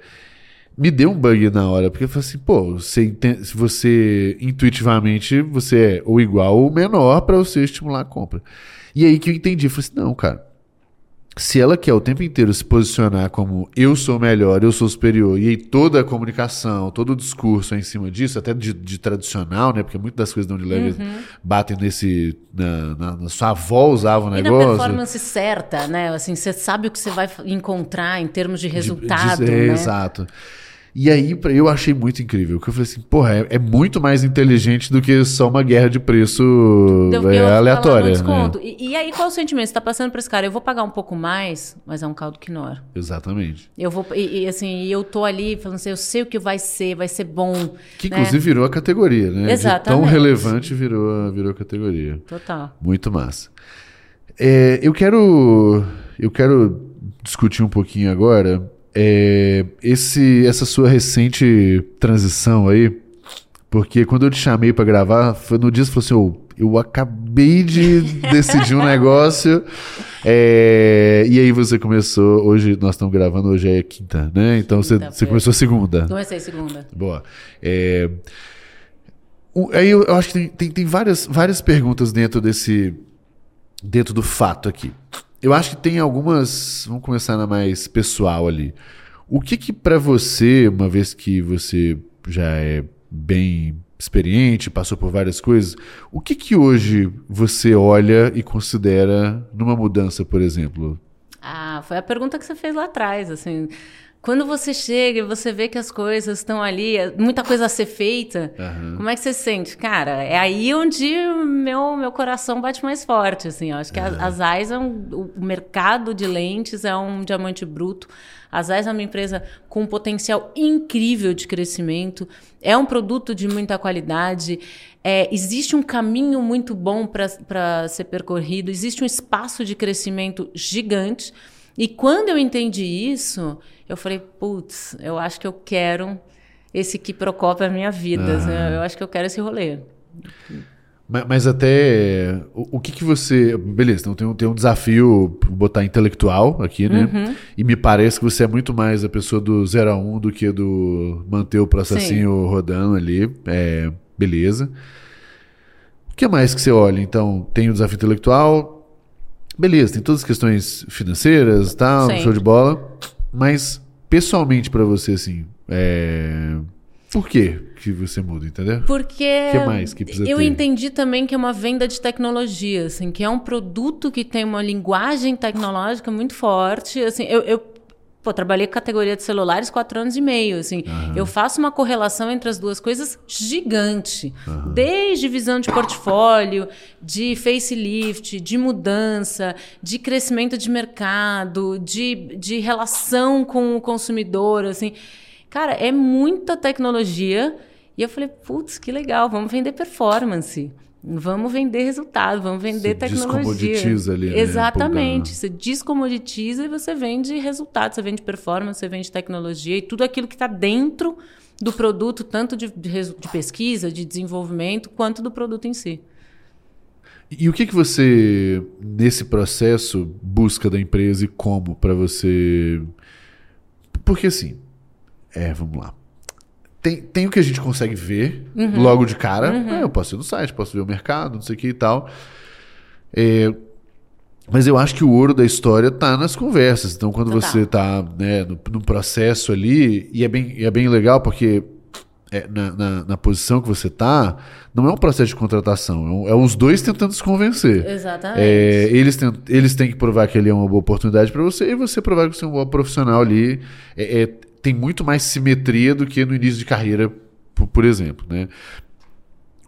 me deu um bug na hora, porque eu falei assim, pô, você se você intuitivamente você é ou igual ou menor para você estimular a compra. E aí que eu entendi, falei assim, não, cara, se ela quer o tempo inteiro se posicionar como eu sou melhor, eu sou superior, e aí toda a comunicação, todo o discurso é em cima disso, até de, de tradicional, né? Porque muitas das coisas da Unilever uhum. batem nesse. Na, na, na, sua avó usava o negócio. E na performance certa, né? Assim, você sabe o que você vai encontrar em termos de resultado. De, de, é, né? Exato. E aí eu achei muito incrível, que eu falei assim, porra, é, é muito mais inteligente do que só uma guerra de preço é, aleatória. Né? E, e, aí qual o sentimento? Você tá passando para esse cara, eu vou pagar um pouco mais, mas é um caldo quinor. Exatamente. Eu vou, e, e, assim, eu tô ali falando assim, eu sei o que vai ser, vai ser bom. Que né? inclusive virou a categoria, né? Exatamente. De tão relevante virou, virou a categoria. Total. Muito massa. É, eu quero eu quero discutir um pouquinho agora é, esse, essa sua recente transição aí, porque quando eu te chamei para gravar, foi no dia que você falou assim, oh, eu acabei de decidir um negócio. É, e aí você começou, hoje nós estamos gravando, hoje é quinta, né? Então você, você começou segunda. Comecei segunda. Boa. É, aí eu, eu, acho que tem, tem, tem, várias, várias perguntas dentro desse. dentro do fato aqui. Eu acho que tem algumas. Vamos começar na mais pessoal ali. O que que para você, uma vez que você já é bem experiente, passou por várias coisas, o que que hoje você olha e considera numa mudança, por exemplo? Ah, foi a pergunta que você fez lá atrás, assim. Quando você chega e você vê que as coisas estão ali, é muita coisa a ser feita, uhum. como é que você se sente? Cara, é aí onde meu, meu coração bate mais forte, assim. Eu acho que uhum. as, as é um, o mercado de lentes é um diamante bruto. As AIS é uma empresa com um potencial incrível de crescimento, é um produto de muita qualidade, é, existe um caminho muito bom para ser percorrido, existe um espaço de crescimento gigante. E quando eu entendi isso, eu falei, putz, eu acho que eu quero esse que Procop a minha vida. Ah. Eu acho que eu quero esse rolê. Mas, mas até o, o, que que você. Beleza, então tem um, tem um desafio botar intelectual aqui, né? Uhum. E me parece que você é muito mais a pessoa do 0 a 1 um do que do manter o processinho Sim. rodando ali. É, beleza. O que mais que você olha? Então, tem o desafio intelectual, beleza, tem todas as questões financeiras, tal, Sim. show de bola, mas pessoalmente pra você assim, é... por que que você muda, entendeu? Porque Que mais que precisa eu ter? entendi também que é uma venda de tecnologia, assim, que é um produto que tem uma linguagem tecnológica muito forte. Assim, eu, eu pô, trabalhei com categoria de celulares quatro anos e meio. Assim, eu faço uma correlação entre as duas coisas gigante, desde visão de portfólio, de facelift, de mudança, de crescimento de mercado, de, de relação com o consumidor, assim. Cara, é muita tecnologia. E eu falei, putz, que legal, vamos vender performance. Vamos vender resultado, vamos vender Você tecnologia. descomoditiza ali, né? Exatamente. Pô, Você descomoditiza e você vende resultado, você vende performance, você vende tecnologia e tudo aquilo que está dentro do produto, tanto de, de pesquisa, de desenvolvimento, quanto do produto em si. E o que que você nesse processo busca da empresa e como pra você? Porque assim, é, vamos lá. Tem, tem o que a gente consegue ver Uhum. logo de cara. É, eu posso ir no site, posso ver o mercado, não sei o que e tal. É, mas eu acho que o ouro da história tá nas conversas. Então, quando você tá né, no, no processo ali, e é bem, é bem legal porque é, na, na, na posição que você tá, não é um processo de contratação, é, um- é os dois tentando se convencer. Exatamente. É, eles, têm, eles têm que provar que ele é uma boa oportunidade para você e você provar que você é um bom profissional ali. É, é, tem muito mais simetria do que no início de carreira, por, por exemplo. Né?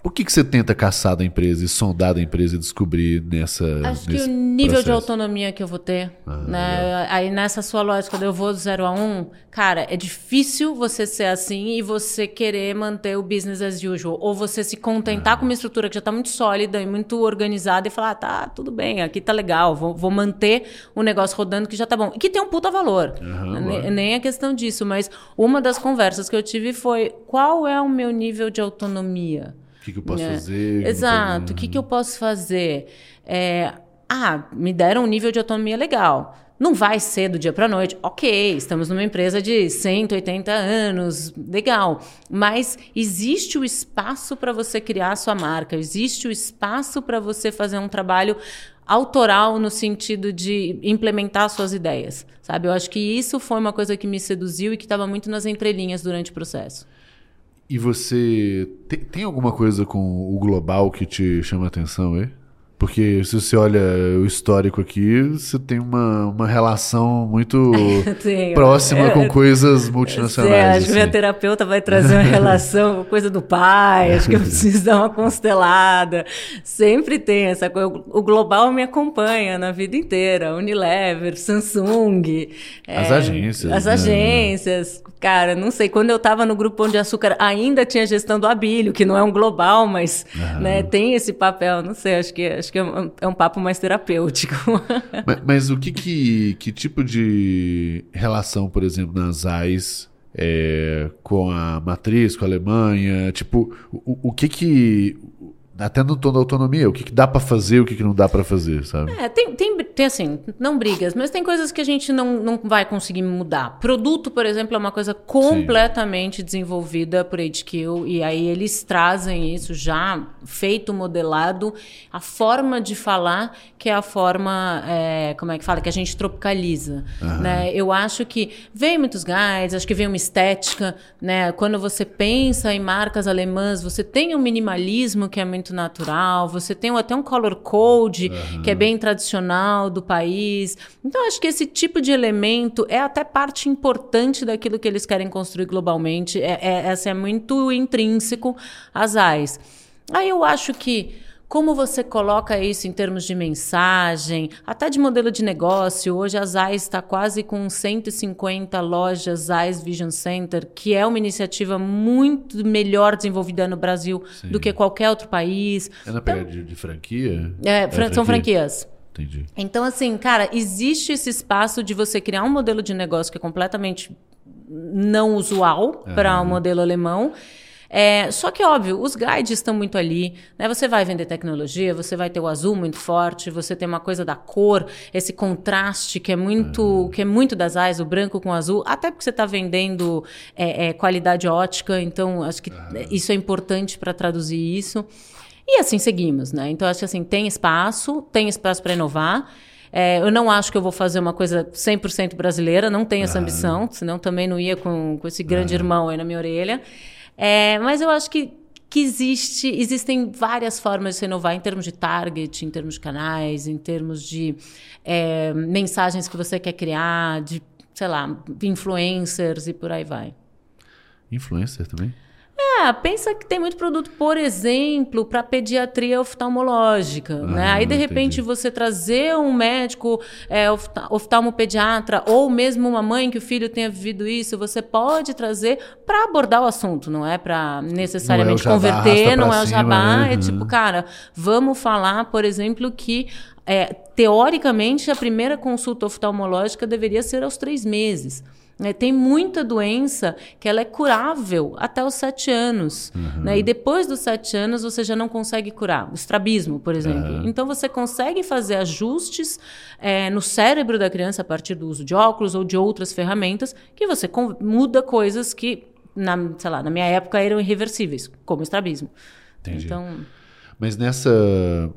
O que, que você tenta caçar da empresa e sondar da empresa e descobrir nessa. Acho que nesse o nível de processo? autonomia que eu vou ter, Ah, né? Aí nessa sua lógica, quando eu vou do zero a um, cara, é difícil você ser assim e você querer manter o business as usual. Ou você se contentar Ah. com uma estrutura que já está muito sólida e muito organizada e falar, ah, tá, tudo bem, aqui tá legal, vou, vou manter o negócio rodando que já tá bom. E que tem um puta valor. Nem é questão disso, mas uma das conversas que eu tive foi qual é o meu nível de autonomia? O que, que eu posso né? fazer? Exato. O que, que eu posso fazer? É, ah, me deram um nível de autonomia legal. Não vai ser do dia para noite. Ok, estamos numa empresa de 180 anos, legal. Mas existe o espaço para você criar a sua marca, existe o espaço para você fazer um trabalho autoral no sentido de implementar suas ideias, sabe? Eu acho que isso foi uma coisa que me seduziu e que estava muito nas entrelinhas durante o processo. E você tem, tem alguma coisa com o global que te chama a atenção aí? Porque se você olha o histórico aqui, você tem uma, uma relação muito Tenho. próxima É, com coisas Sei, multinacionais. acho que minha assim. terapeuta vai trazer uma relação coisa do pai, acho que eu preciso dar uma constelada. Sempre tem essa coisa. O global me acompanha na vida inteira. Unilever, Samsung. As é, agências, As né? agências. Cara, não sei. Quando eu estava no Grupo Pão de Açúcar, ainda tinha gestão do Abílio, que não é um global, mas né, tem esse papel. Não sei, acho que, acho que é, um, é um papo mais terapêutico. Mas, mas o que, que que tipo de relação, por exemplo, nas AIS é, com a matriz, com a Alemanha? Tipo, o, o que que até no tom da autonomia, o que, que dá pra fazer, o que, que não dá pra fazer, sabe? É, tem, tem, tem assim, não brigas, mas tem coisas que a gente não, não vai conseguir mudar. Produto, por exemplo, é uma coisa completamente desenvolvida por HQ e aí eles trazem isso já feito, modelado, a forma de falar que é a forma, é, como é que fala, que a gente tropicaliza, né? Eu acho que vem muitos guides, acho que vem uma estética, né? Quando você pensa em marcas alemãs, você tem um minimalismo que é muito natural, você tem até um color code que é bem tradicional do país. Então, acho que esse tipo de elemento é até parte importante daquilo que eles querem construir globalmente. É, é, essa é muito intrínseco às AIS. Aí eu acho que como você coloca isso em termos de mensagem, até de modelo de negócio? Hoje a ZAIS está quase com 150 lojas ZAIS Vision Center, que é uma iniciativa muito melhor desenvolvida no Brasil do que qualquer outro país. É na pegada de, de franquia? É, fran- são franquias. Entendi. Então, assim, cara, existe esse espaço de você criar um modelo de negócio que é completamente não usual para o modelo alemão. É, só que, óbvio, os guides estão muito ali. Né? Você vai vender tecnologia, você vai ter o azul muito forte, você tem uma coisa da cor, esse contraste que é muito, que é muito das AIS, o branco com o azul, até porque você está vendendo é, é, qualidade ótica, então acho que isso é importante para traduzir isso. E assim seguimos, né? Então acho que assim, tem espaço, tem espaço para inovar. É, eu não acho que eu vou fazer uma coisa 100% brasileira, não tenho essa ambição, senão também não ia com, com esse grande irmão aí na minha orelha. É, mas eu acho que, que existe, existem várias formas de se inovar em termos de target, em termos de canais, em termos de é, mensagens que você quer criar, de, sei lá, influencers e por aí vai. Influencer também? É, pensa que tem muito produto, por exemplo, para pediatria oftalmológica. Ah, né? Aí, de repente, entendi. você trazer um médico é, ofta- oftalmopediatra ou mesmo uma mãe que o filho tenha vivido isso, você pode trazer para abordar o assunto, não é para necessariamente jabá, converter, não é o jabá. né? É Uhum. tipo, cara, vamos falar, por exemplo, que é, teoricamente a primeira consulta oftalmológica deveria ser aos três meses. Né? tem muita doença que ela é curável até os sete anos. né? E depois dos sete anos você já não consegue curar. O estrabismo, por exemplo. Então você consegue fazer ajustes é, no cérebro da criança a partir do uso de óculos ou de outras ferramentas que você muda coisas que, na, sei lá, na minha época eram irreversíveis, como o estrabismo. Entendi. Então, Mas nessa.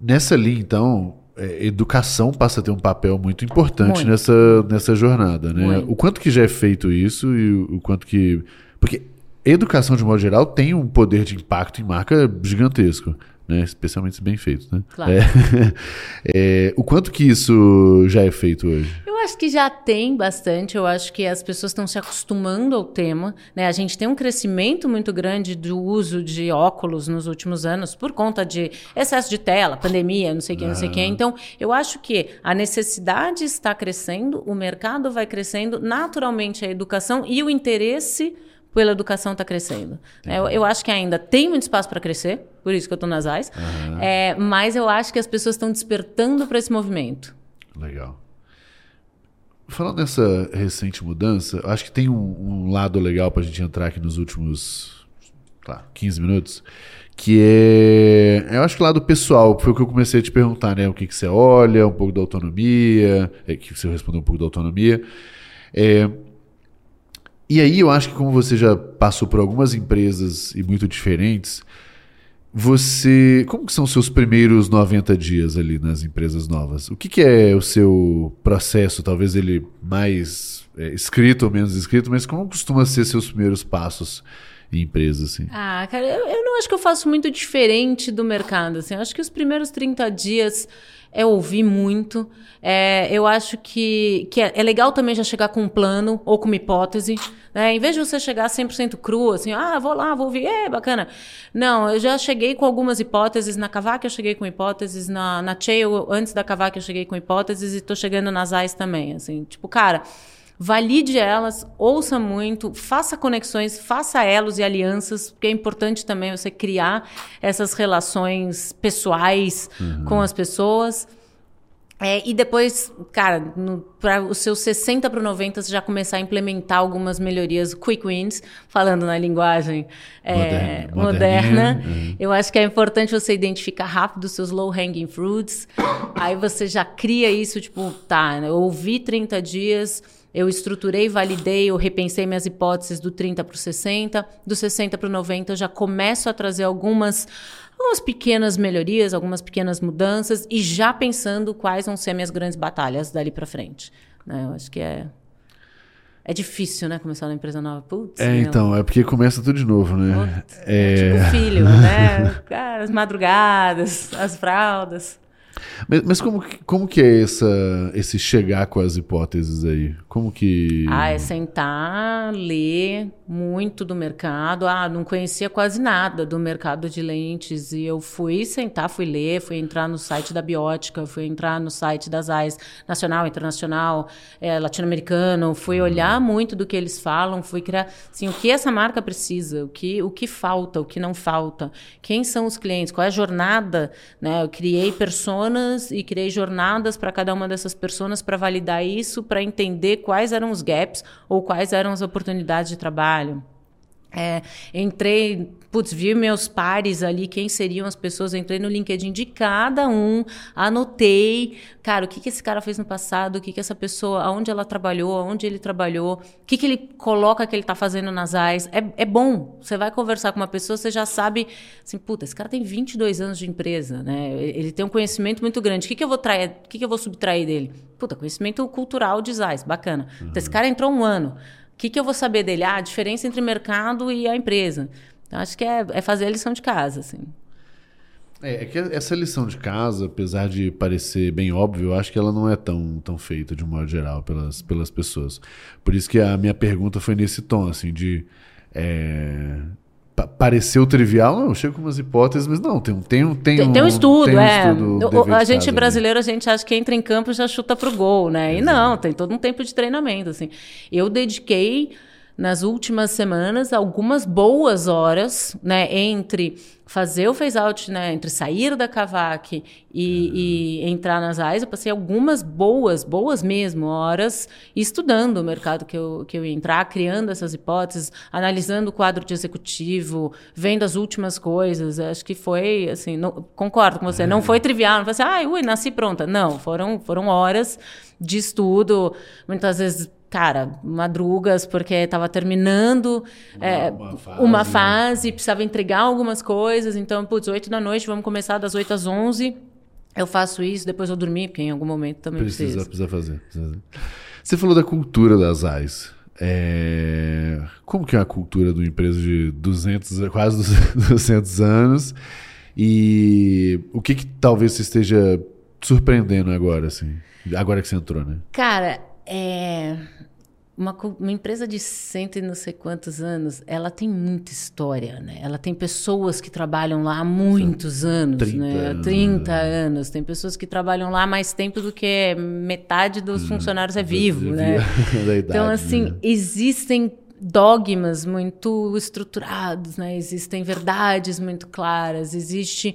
Nessa linha, então, é, educação passa a ter um papel muito importante Muito. nessa, nessa jornada, né? Muito. O quanto que já é feito isso e o, o quanto que. Porque educação, de modo geral, tem um poder de impacto em marca gigantesco, né? Especialmente se bem feito, né? Claro. É. É, o quanto que isso já é feito hoje? Eu acho que já tem bastante. Eu acho que as pessoas estão se acostumando ao tema. Né? A gente tem um crescimento muito grande do uso de óculos nos últimos anos por conta de excesso de tela, pandemia, não sei o que, não sei o que. Então, eu acho que a necessidade está crescendo, o mercado vai crescendo, naturalmente a educação e o interesse pela educação está crescendo. É, Eu, eu acho que ainda tem muito espaço para crescer, por isso que eu estou nas AIS, É, mas eu acho que as pessoas estão despertando para esse movimento. Legal. Falando nessa recente mudança, acho que tem um, um lado legal para a gente entrar aqui nos últimos claro, 15 minutos, que é. Eu acho que o lado pessoal, foi o que eu comecei a te perguntar, né? O que, que você olha, um pouco da autonomia, é, que você respondeu um pouco da autonomia. É, e aí eu acho que como você já passou por algumas empresas e muito diferentes, você. Como que são os seus primeiros 90 dias ali nas empresas novas? O que, que é o seu processo? Talvez ele mais é, escrito ou menos escrito, mas como costuma ser seus primeiros passos em empresas, assim? Ah, cara, eu, eu não acho que eu faço muito diferente do mercado. Assim. Eu acho que os primeiros 30 dias é ouvir muito. É, eu acho que, que é, é legal também já chegar com um plano ou com uma hipótese. Né? Em vez de você chegar 100% cru, assim, ah, vou lá, vou ouvir, é bacana. Não, eu já cheguei com algumas hipóteses. Na Cavac eu cheguei com hipóteses. Na, na Cheio, antes da Cavac eu cheguei com hipóteses e estou chegando nas AIS também. Assim, tipo, cara valide elas, ouça muito, faça conexões, faça elos e alianças, porque é importante também você criar essas relações pessoais com as pessoas. É, e depois, cara, para os seus 60 para 90, você já começar a implementar algumas melhorias, quick wins, falando na linguagem é, Moderna, moderna. moderninha, Eu acho que é importante você identificar rápido os seus low hanging fruits. Aí você já cria isso, tipo, tá, eu ouvi 30 dias, eu estruturei, validei, eu repensei minhas hipóteses do 30 para o 60, do 60 para o 90, eu já começo a trazer algumas, algumas pequenas melhorias, algumas pequenas mudanças e já pensando quais vão ser minhas grandes batalhas dali para frente. Né? Eu acho que é. É difícil, né? Começar uma empresa nova. Putz, É, meu. então, é porque começa tudo de novo, né? Putz, É... Tipo filho, né? Cara, as madrugadas, as fraldas. Mas, mas como, que- como que é essa, esse chegar com as hipóteses aí? Como que. Ah, é sentar, ler muito do mercado. Ah, não conhecia quase nada do mercado de lentes. E eu fui sentar, fui ler, fui entrar no site da Biótica, fui entrar no site das AIS nacional, internacional, eh, latino-americano. Fui olhar muito do que eles falam, fui criar assim, o que essa marca precisa, o que, o que falta, o que não falta, quem são os clientes, qual é a jornada. Né? Eu criei personas e criei jornadas para cada uma dessas pessoas para validar isso, para entender quais eram os gaps ou quais eram as oportunidades de trabalho. É, entrei, putz, vi meus pares ali, quem seriam as pessoas, entrei no LinkedIn de cada um, anotei, cara, o que, que esse cara fez no passado, o que, que essa pessoa, aonde ela trabalhou, aonde ele trabalhou, o que, que ele coloca que ele está fazendo nas AIS. É, é bom, você vai conversar com uma pessoa, você já sabe, assim, puta, esse cara tem 22 anos de empresa, né? Ele tem um conhecimento muito grande. O que, que eu vou trair, o que, que eu vou subtrair dele? Puta, conhecimento cultural de AIS, bacana. Uhum. Então, esse cara entrou um ano. O que, que eu vou saber dele? Ah, a diferença entre mercado e a empresa. Então, acho que é, é fazer a lição de casa, assim. É, é, que essa lição de casa, apesar de parecer bem óbvio, eu acho que ela não é tão, tão feita de um modo geral pelas, pelas pessoas. Por isso que a minha pergunta foi nesse tom, assim, de... É, pareceu trivial, não, chego com umas hipóteses, mas não, tem, tem, tem, tem, um, tem um estudo, tem um é. Estudo a gente brasileiro, ali. a gente acha que entra em campo e já chuta pro gol, né? Exato. E não, tem todo um tempo de treinamento, assim. Eu dediquei nas últimas semanas algumas boas horas, né, entre fazer o phase out, né, entre sair da Cavac e, uhum. e, entrar nas AIS, eu passei algumas boas, boas mesmo, horas estudando o mercado que eu, que eu ia entrar, criando essas hipóteses, analisando o quadro de executivo, vendo as últimas coisas. Acho que foi, assim, não, concordo com você, não foi trivial, não foi assim, ah, ui, nasci pronta. Não, foram, foram horas de estudo, muitas vezes cara, madrugas, porque estava terminando uma, é, uma, fase, uma fase precisava entregar algumas coisas. Então, putz, 8 da noite, vamos começar das 8 às 11. Eu faço isso, depois eu dormir, porque em algum momento também precisa. Precisa, fazer. Precisa. Você falou da cultura das AIS. É... Como que é a cultura de uma empresa de 200, quase 200 anos? E o que, que talvez você esteja surpreendendo agora, assim? Agora que você entrou, né? Cara, é uma, uma, empresa de cento e não sei quantos anos, ela tem muita história, né? Ela tem pessoas que trabalham lá há muitos anos, 30 né? Anos. 30 anos. Tem pessoas que trabalham lá há mais tempo do que metade dos hum, funcionários é vivo, né? Idade, então, assim, né? existem dogmas muito estruturados, né? Existem verdades muito claras, existe...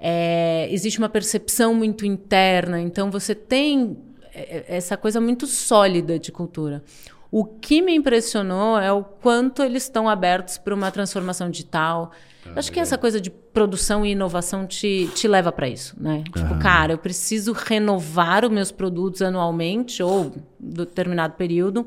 É, existe uma percepção muito interna, então você tem essa coisa muito sólida de cultura. O que me impressionou é o quanto eles estão abertos para uma transformação digital. Ah, acho que essa coisa de produção e inovação te, te leva para isso, né? Tipo, ah. cara, eu preciso renovar os meus produtos anualmente ou determinado período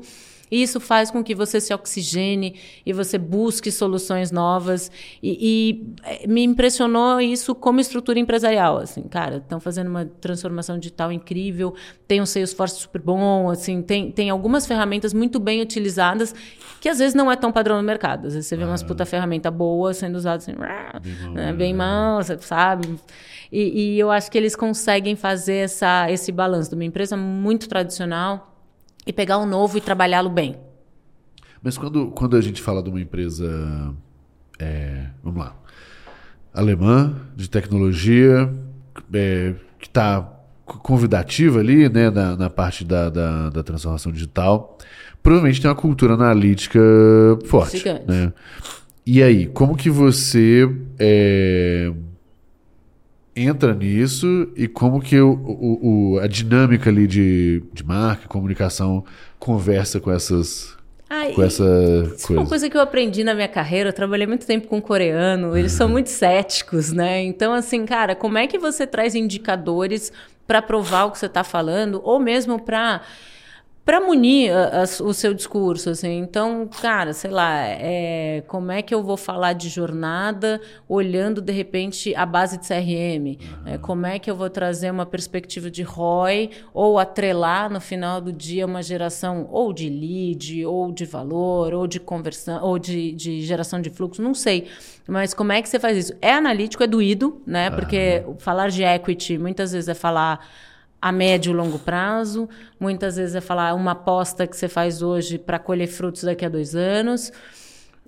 isso faz com que você se oxigene e você busque soluções novas. E, e eh, me impressionou isso como estrutura empresarial. Assim, cara, estão fazendo uma transformação digital incrível, tem um Salesforce super bom, assim, tem, tem algumas ferramentas muito bem utilizadas que às vezes não é tão padrão no mercado. Às vezes você vê umas puta ferramenta boa sendo usada assim, bem mal, né, bem mal sabe? E, e eu acho que eles conseguem fazer essa, esse balanço de uma empresa muito tradicional e pegar um novo e trabalhá-lo bem. Mas quando, quando a gente fala de uma empresa, é, vamos lá, alemã, de tecnologia, é, que está convidativa ali, né, na, na parte da, da, da, transformação digital, provavelmente tem uma cultura analítica forte. Né? E aí, como que você é, entra nisso e como que o, o, o, a dinâmica ali de, de marca, comunicação conversa com essas Ai, com essa isso coisa. uma coisa que eu aprendi na minha carreira. Eu trabalhei muito tempo com coreano. Eles são muito céticos, né? Então, assim, cara, como é que você traz indicadores para provar o que você está falando, ou mesmo para para munir a, a, o seu discurso, assim. Então, cara, sei lá, é, como é que eu vou falar de jornada olhando de repente a base de CRM? Uhum. É, como é que eu vou trazer uma perspectiva de ROI ou atrelar no final do dia uma geração ou de lead, ou de valor, ou de conversão, ou de, de geração de fluxo? Não sei. Mas como é que você faz isso? É analítico, é doído, né? Porque uhum. falar de equity muitas vezes é falar a médio e longo prazo. Muitas vezes é falar uma aposta que você faz hoje para colher frutos daqui a dois anos.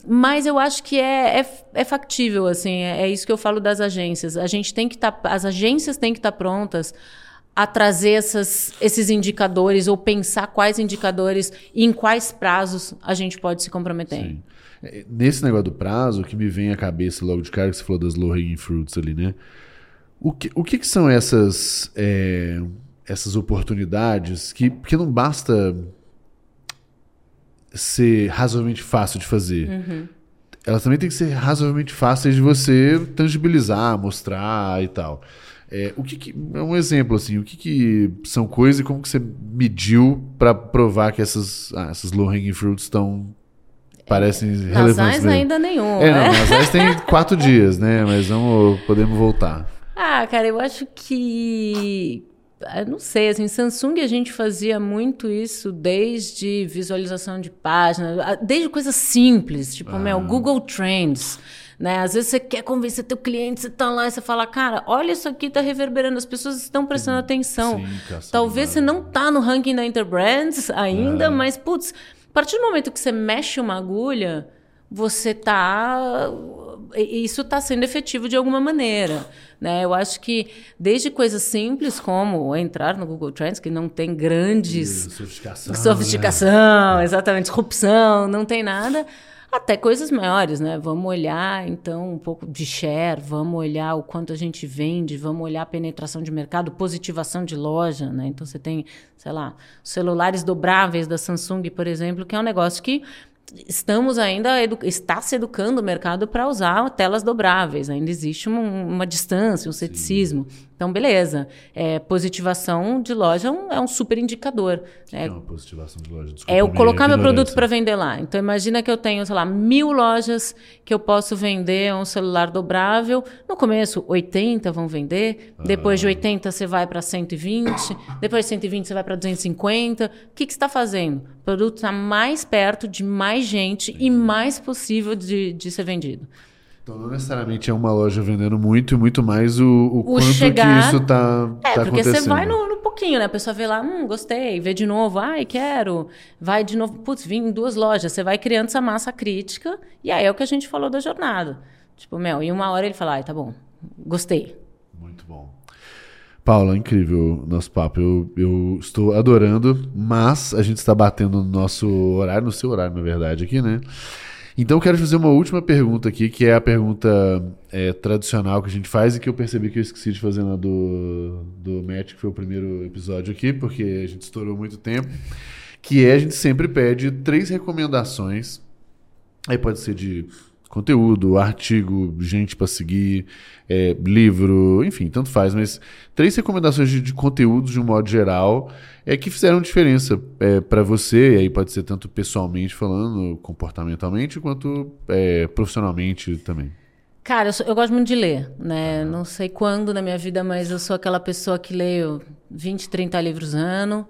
Mas eu acho que é, é, é factível, assim, é, é, isso que eu falo das agências. A gente tem que estar, tá, as agências têm que estar tá prontas a trazer essas, esses indicadores ou pensar quais indicadores e em quais prazos a gente pode se comprometer. Sim. É, nesse negócio do prazo, que me vem à cabeça logo de cara, que você falou das low hanging fruits ali, né? O que, o que, que são essas é, essas oportunidades que, que não basta ser razoavelmente fácil de fazer. Uhum. elas também têm que ser razoavelmente fáceis de você tangibilizar, mostrar e tal. É, o que, que é um exemplo assim? O que, que são coisas e como que você mediu para provar que essas ah, essas low hanging fruits estão parecem é, relevantes? Nasais ainda nenhum. É, né? não, tem quatro dias, né? Mas vamos podemos voltar. Ah, cara, eu acho que não sei, assim, Samsung a gente fazia muito isso desde visualização de página, desde coisas simples, tipo, ah. meu, Google Trends. Né? Às vezes você quer convencer teu cliente, você tá lá e você fala, cara, olha isso aqui tá reverberando, as pessoas estão prestando atenção. Sim, Talvez você não tá no ranking da Interbrands ainda, é. mas putz, a partir do momento que você mexe uma agulha, você tá isso está sendo efetivo de alguma maneira. Né? Eu acho que desde coisas simples como entrar no Google Trends, que não tem grandes. sofisticação. Sofisticação, né? exatamente, disrupção, não tem nada. Até coisas maiores, né? Vamos olhar, então, um pouco de share, vamos olhar o quanto a gente vende, vamos olhar a penetração de mercado, positivação de loja, né? Então, você tem, sei lá, celulares dobráveis da Samsung, por exemplo, que é um negócio que estamos ainda está se educando o mercado para usar telas dobráveis. Ainda existe um, uma distância, um ceticismo. Sim. Então, beleza. É, positivação de loja é um, é um super indicador. É, é uma positivação de loja. Desculpa, é eu colocar meu produto para vender lá. Então, imagina que eu tenho, sei lá, mil lojas que eu posso vender um celular dobrável. No começo, 80 vão vender. Depois de 80, ah. você vai para 120. Depois de 120, você vai para 250. O que, que você está fazendo? O produto está mais perto de mais gente Entendi. e mais possível de, de ser vendido. Então não necessariamente é uma loja vendendo muito e muito mais o, o, o quanto chegar... que isso tá, é, tá porque você vai no, no, pouquinho, né? A pessoa vê lá, hum, gostei, vê de novo, ai, quero. Vai de novo, putz, vim em duas lojas. Você vai criando essa massa crítica e aí é o que a gente falou da jornada. Tipo, Mel, em uma hora ele fala, ai, tá bom, gostei. Muito bom. Paula, incrível o nosso papo. Eu, eu estou adorando, mas a gente está batendo no nosso horário, no seu horário, na verdade, aqui, né? Então eu quero fazer uma última pergunta aqui, que é a pergunta é, tradicional que a gente faz e que eu percebi que eu esqueci de fazer na do, do Match, que foi o primeiro episódio aqui, porque a gente estourou muito tempo. Que é a gente sempre pede três recomendações. Aí pode ser de conteúdo, artigo, gente para seguir, é, livro, enfim, tanto faz. Mas três recomendações de, de conteúdos de um modo geral é que fizeram diferença é, para você, e aí pode ser tanto pessoalmente falando, comportamentalmente, quanto é, profissionalmente também. Cara, eu, sou, eu, gosto muito de ler, né? Não sei quando na minha vida, mas eu sou aquela pessoa que leio 20, 30 livros ano.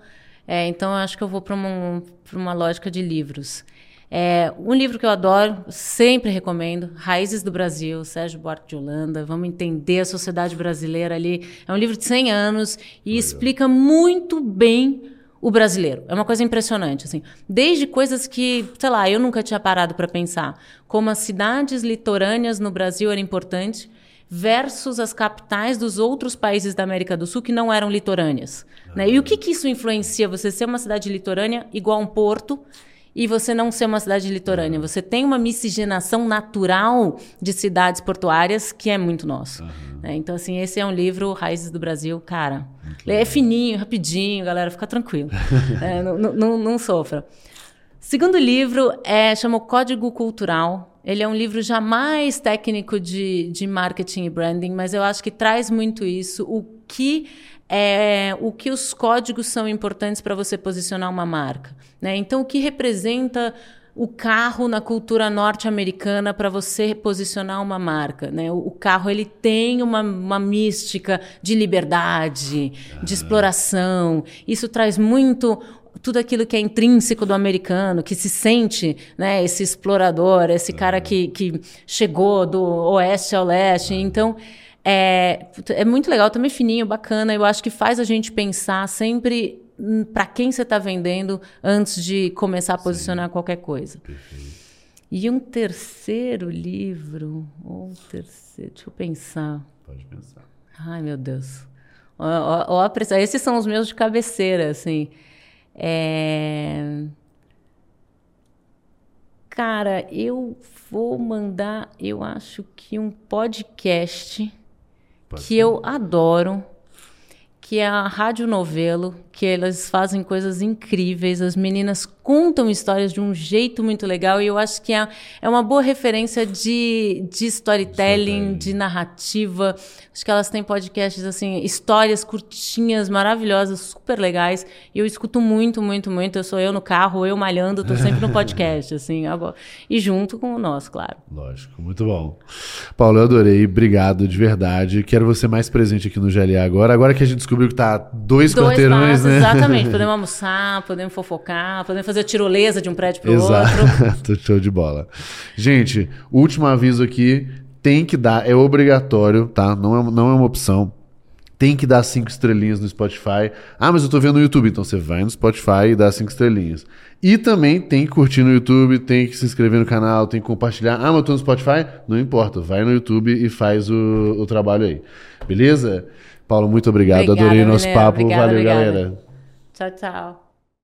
É, então, eu acho que eu vou para uma, uma lógica de livros. É, um livro que eu adoro, sempre recomendo, Raízes do Brasil, Sérgio Buarque de Holanda. Vamos entender a sociedade brasileira ali. É um livro de 100 anos e Legal. explica muito bem o brasileiro. É uma coisa impressionante, assim. Desde coisas que, sei lá, eu nunca tinha parado para pensar, como as cidades litorâneas no Brasil eram importantes versus as capitais dos outros países da América do Sul que não eram litorâneas. Né? E o que, que isso influencia você ser uma cidade litorânea igual a um porto e você não ser uma cidade litorânea. Você tem uma miscigenação natural de cidades portuárias que é muito nosso. Uhum. Né? Então, assim, esse é um livro, Raízes do Brasil, cara. É fininho, rapidinho, galera, fica tranquilo. é, não, não, não sofra. Segundo livro é chama Código Cultural. Ele é um livro já mais técnico de, de marketing e branding, mas eu acho que traz muito isso. O que é, o que os códigos são importantes para você posicionar uma marca. Né? Então, o que representa o carro na cultura norte-americana para você posicionar uma marca. Né? O, carro ele tem uma, uma mística de liberdade, de exploração. Isso traz muito tudo aquilo que é intrínseco do americano, que se sente, né, esse explorador, esse cara que, que chegou do oeste ao leste. Então, é, é muito legal, também fininho, bacana. Eu acho que faz a gente pensar sempre para quem você está vendendo antes de começar a posicionar Sim. qualquer coisa. Perfeito. E um terceiro livro, ou um terceiro, deixa eu pensar. Pode pensar. Ai, meu Deus. Ó, ó, ó, esses são os meus de cabeceira, assim. É... Cara, eu vou mandar, eu acho que um podcast que eu adoro, que é a Rádio Novelo, que elas fazem coisas incríveis. As meninas contam histórias de um jeito muito legal e eu acho que é, é uma boa referência de, de storytelling, de narrativa. Acho que elas têm podcasts, assim, histórias curtinhas, maravilhosas, super legais. E eu escuto muito, muito, muito. Eu sou eu no carro, eu malhando, tô sempre no podcast, assim. E junto com o nosso, claro. Lógico, muito bom. Paulo, eu adorei. Obrigado, de verdade. Quero você mais presente aqui no GLA agora. Agora que a gente descobriu que tá dois, dois quarteirões, né? Exatamente. Podemos almoçar, podemos fofocar, podemos fazer tirolesa de um prédio pro Exato. outro. Show de bola. Gente, último aviso aqui tem que dar, é obrigatório, tá? Não é, não é uma opção. Tem que dar cinco estrelinhas no Spotify. Ah, mas eu tô vendo no YouTube. Então você vai no Spotify e dá cinco estrelinhas. E também tem que curtir no YouTube, tem que se inscrever no canal, tem que compartilhar. Ah, mas eu tô no Spotify? Não importa. Vai no YouTube e faz o, o trabalho aí. Beleza? Paulo, muito obrigado. Obrigada, Adorei o nosso papo. Obrigada, Valeu, obrigada. galera. Tchau, tchau.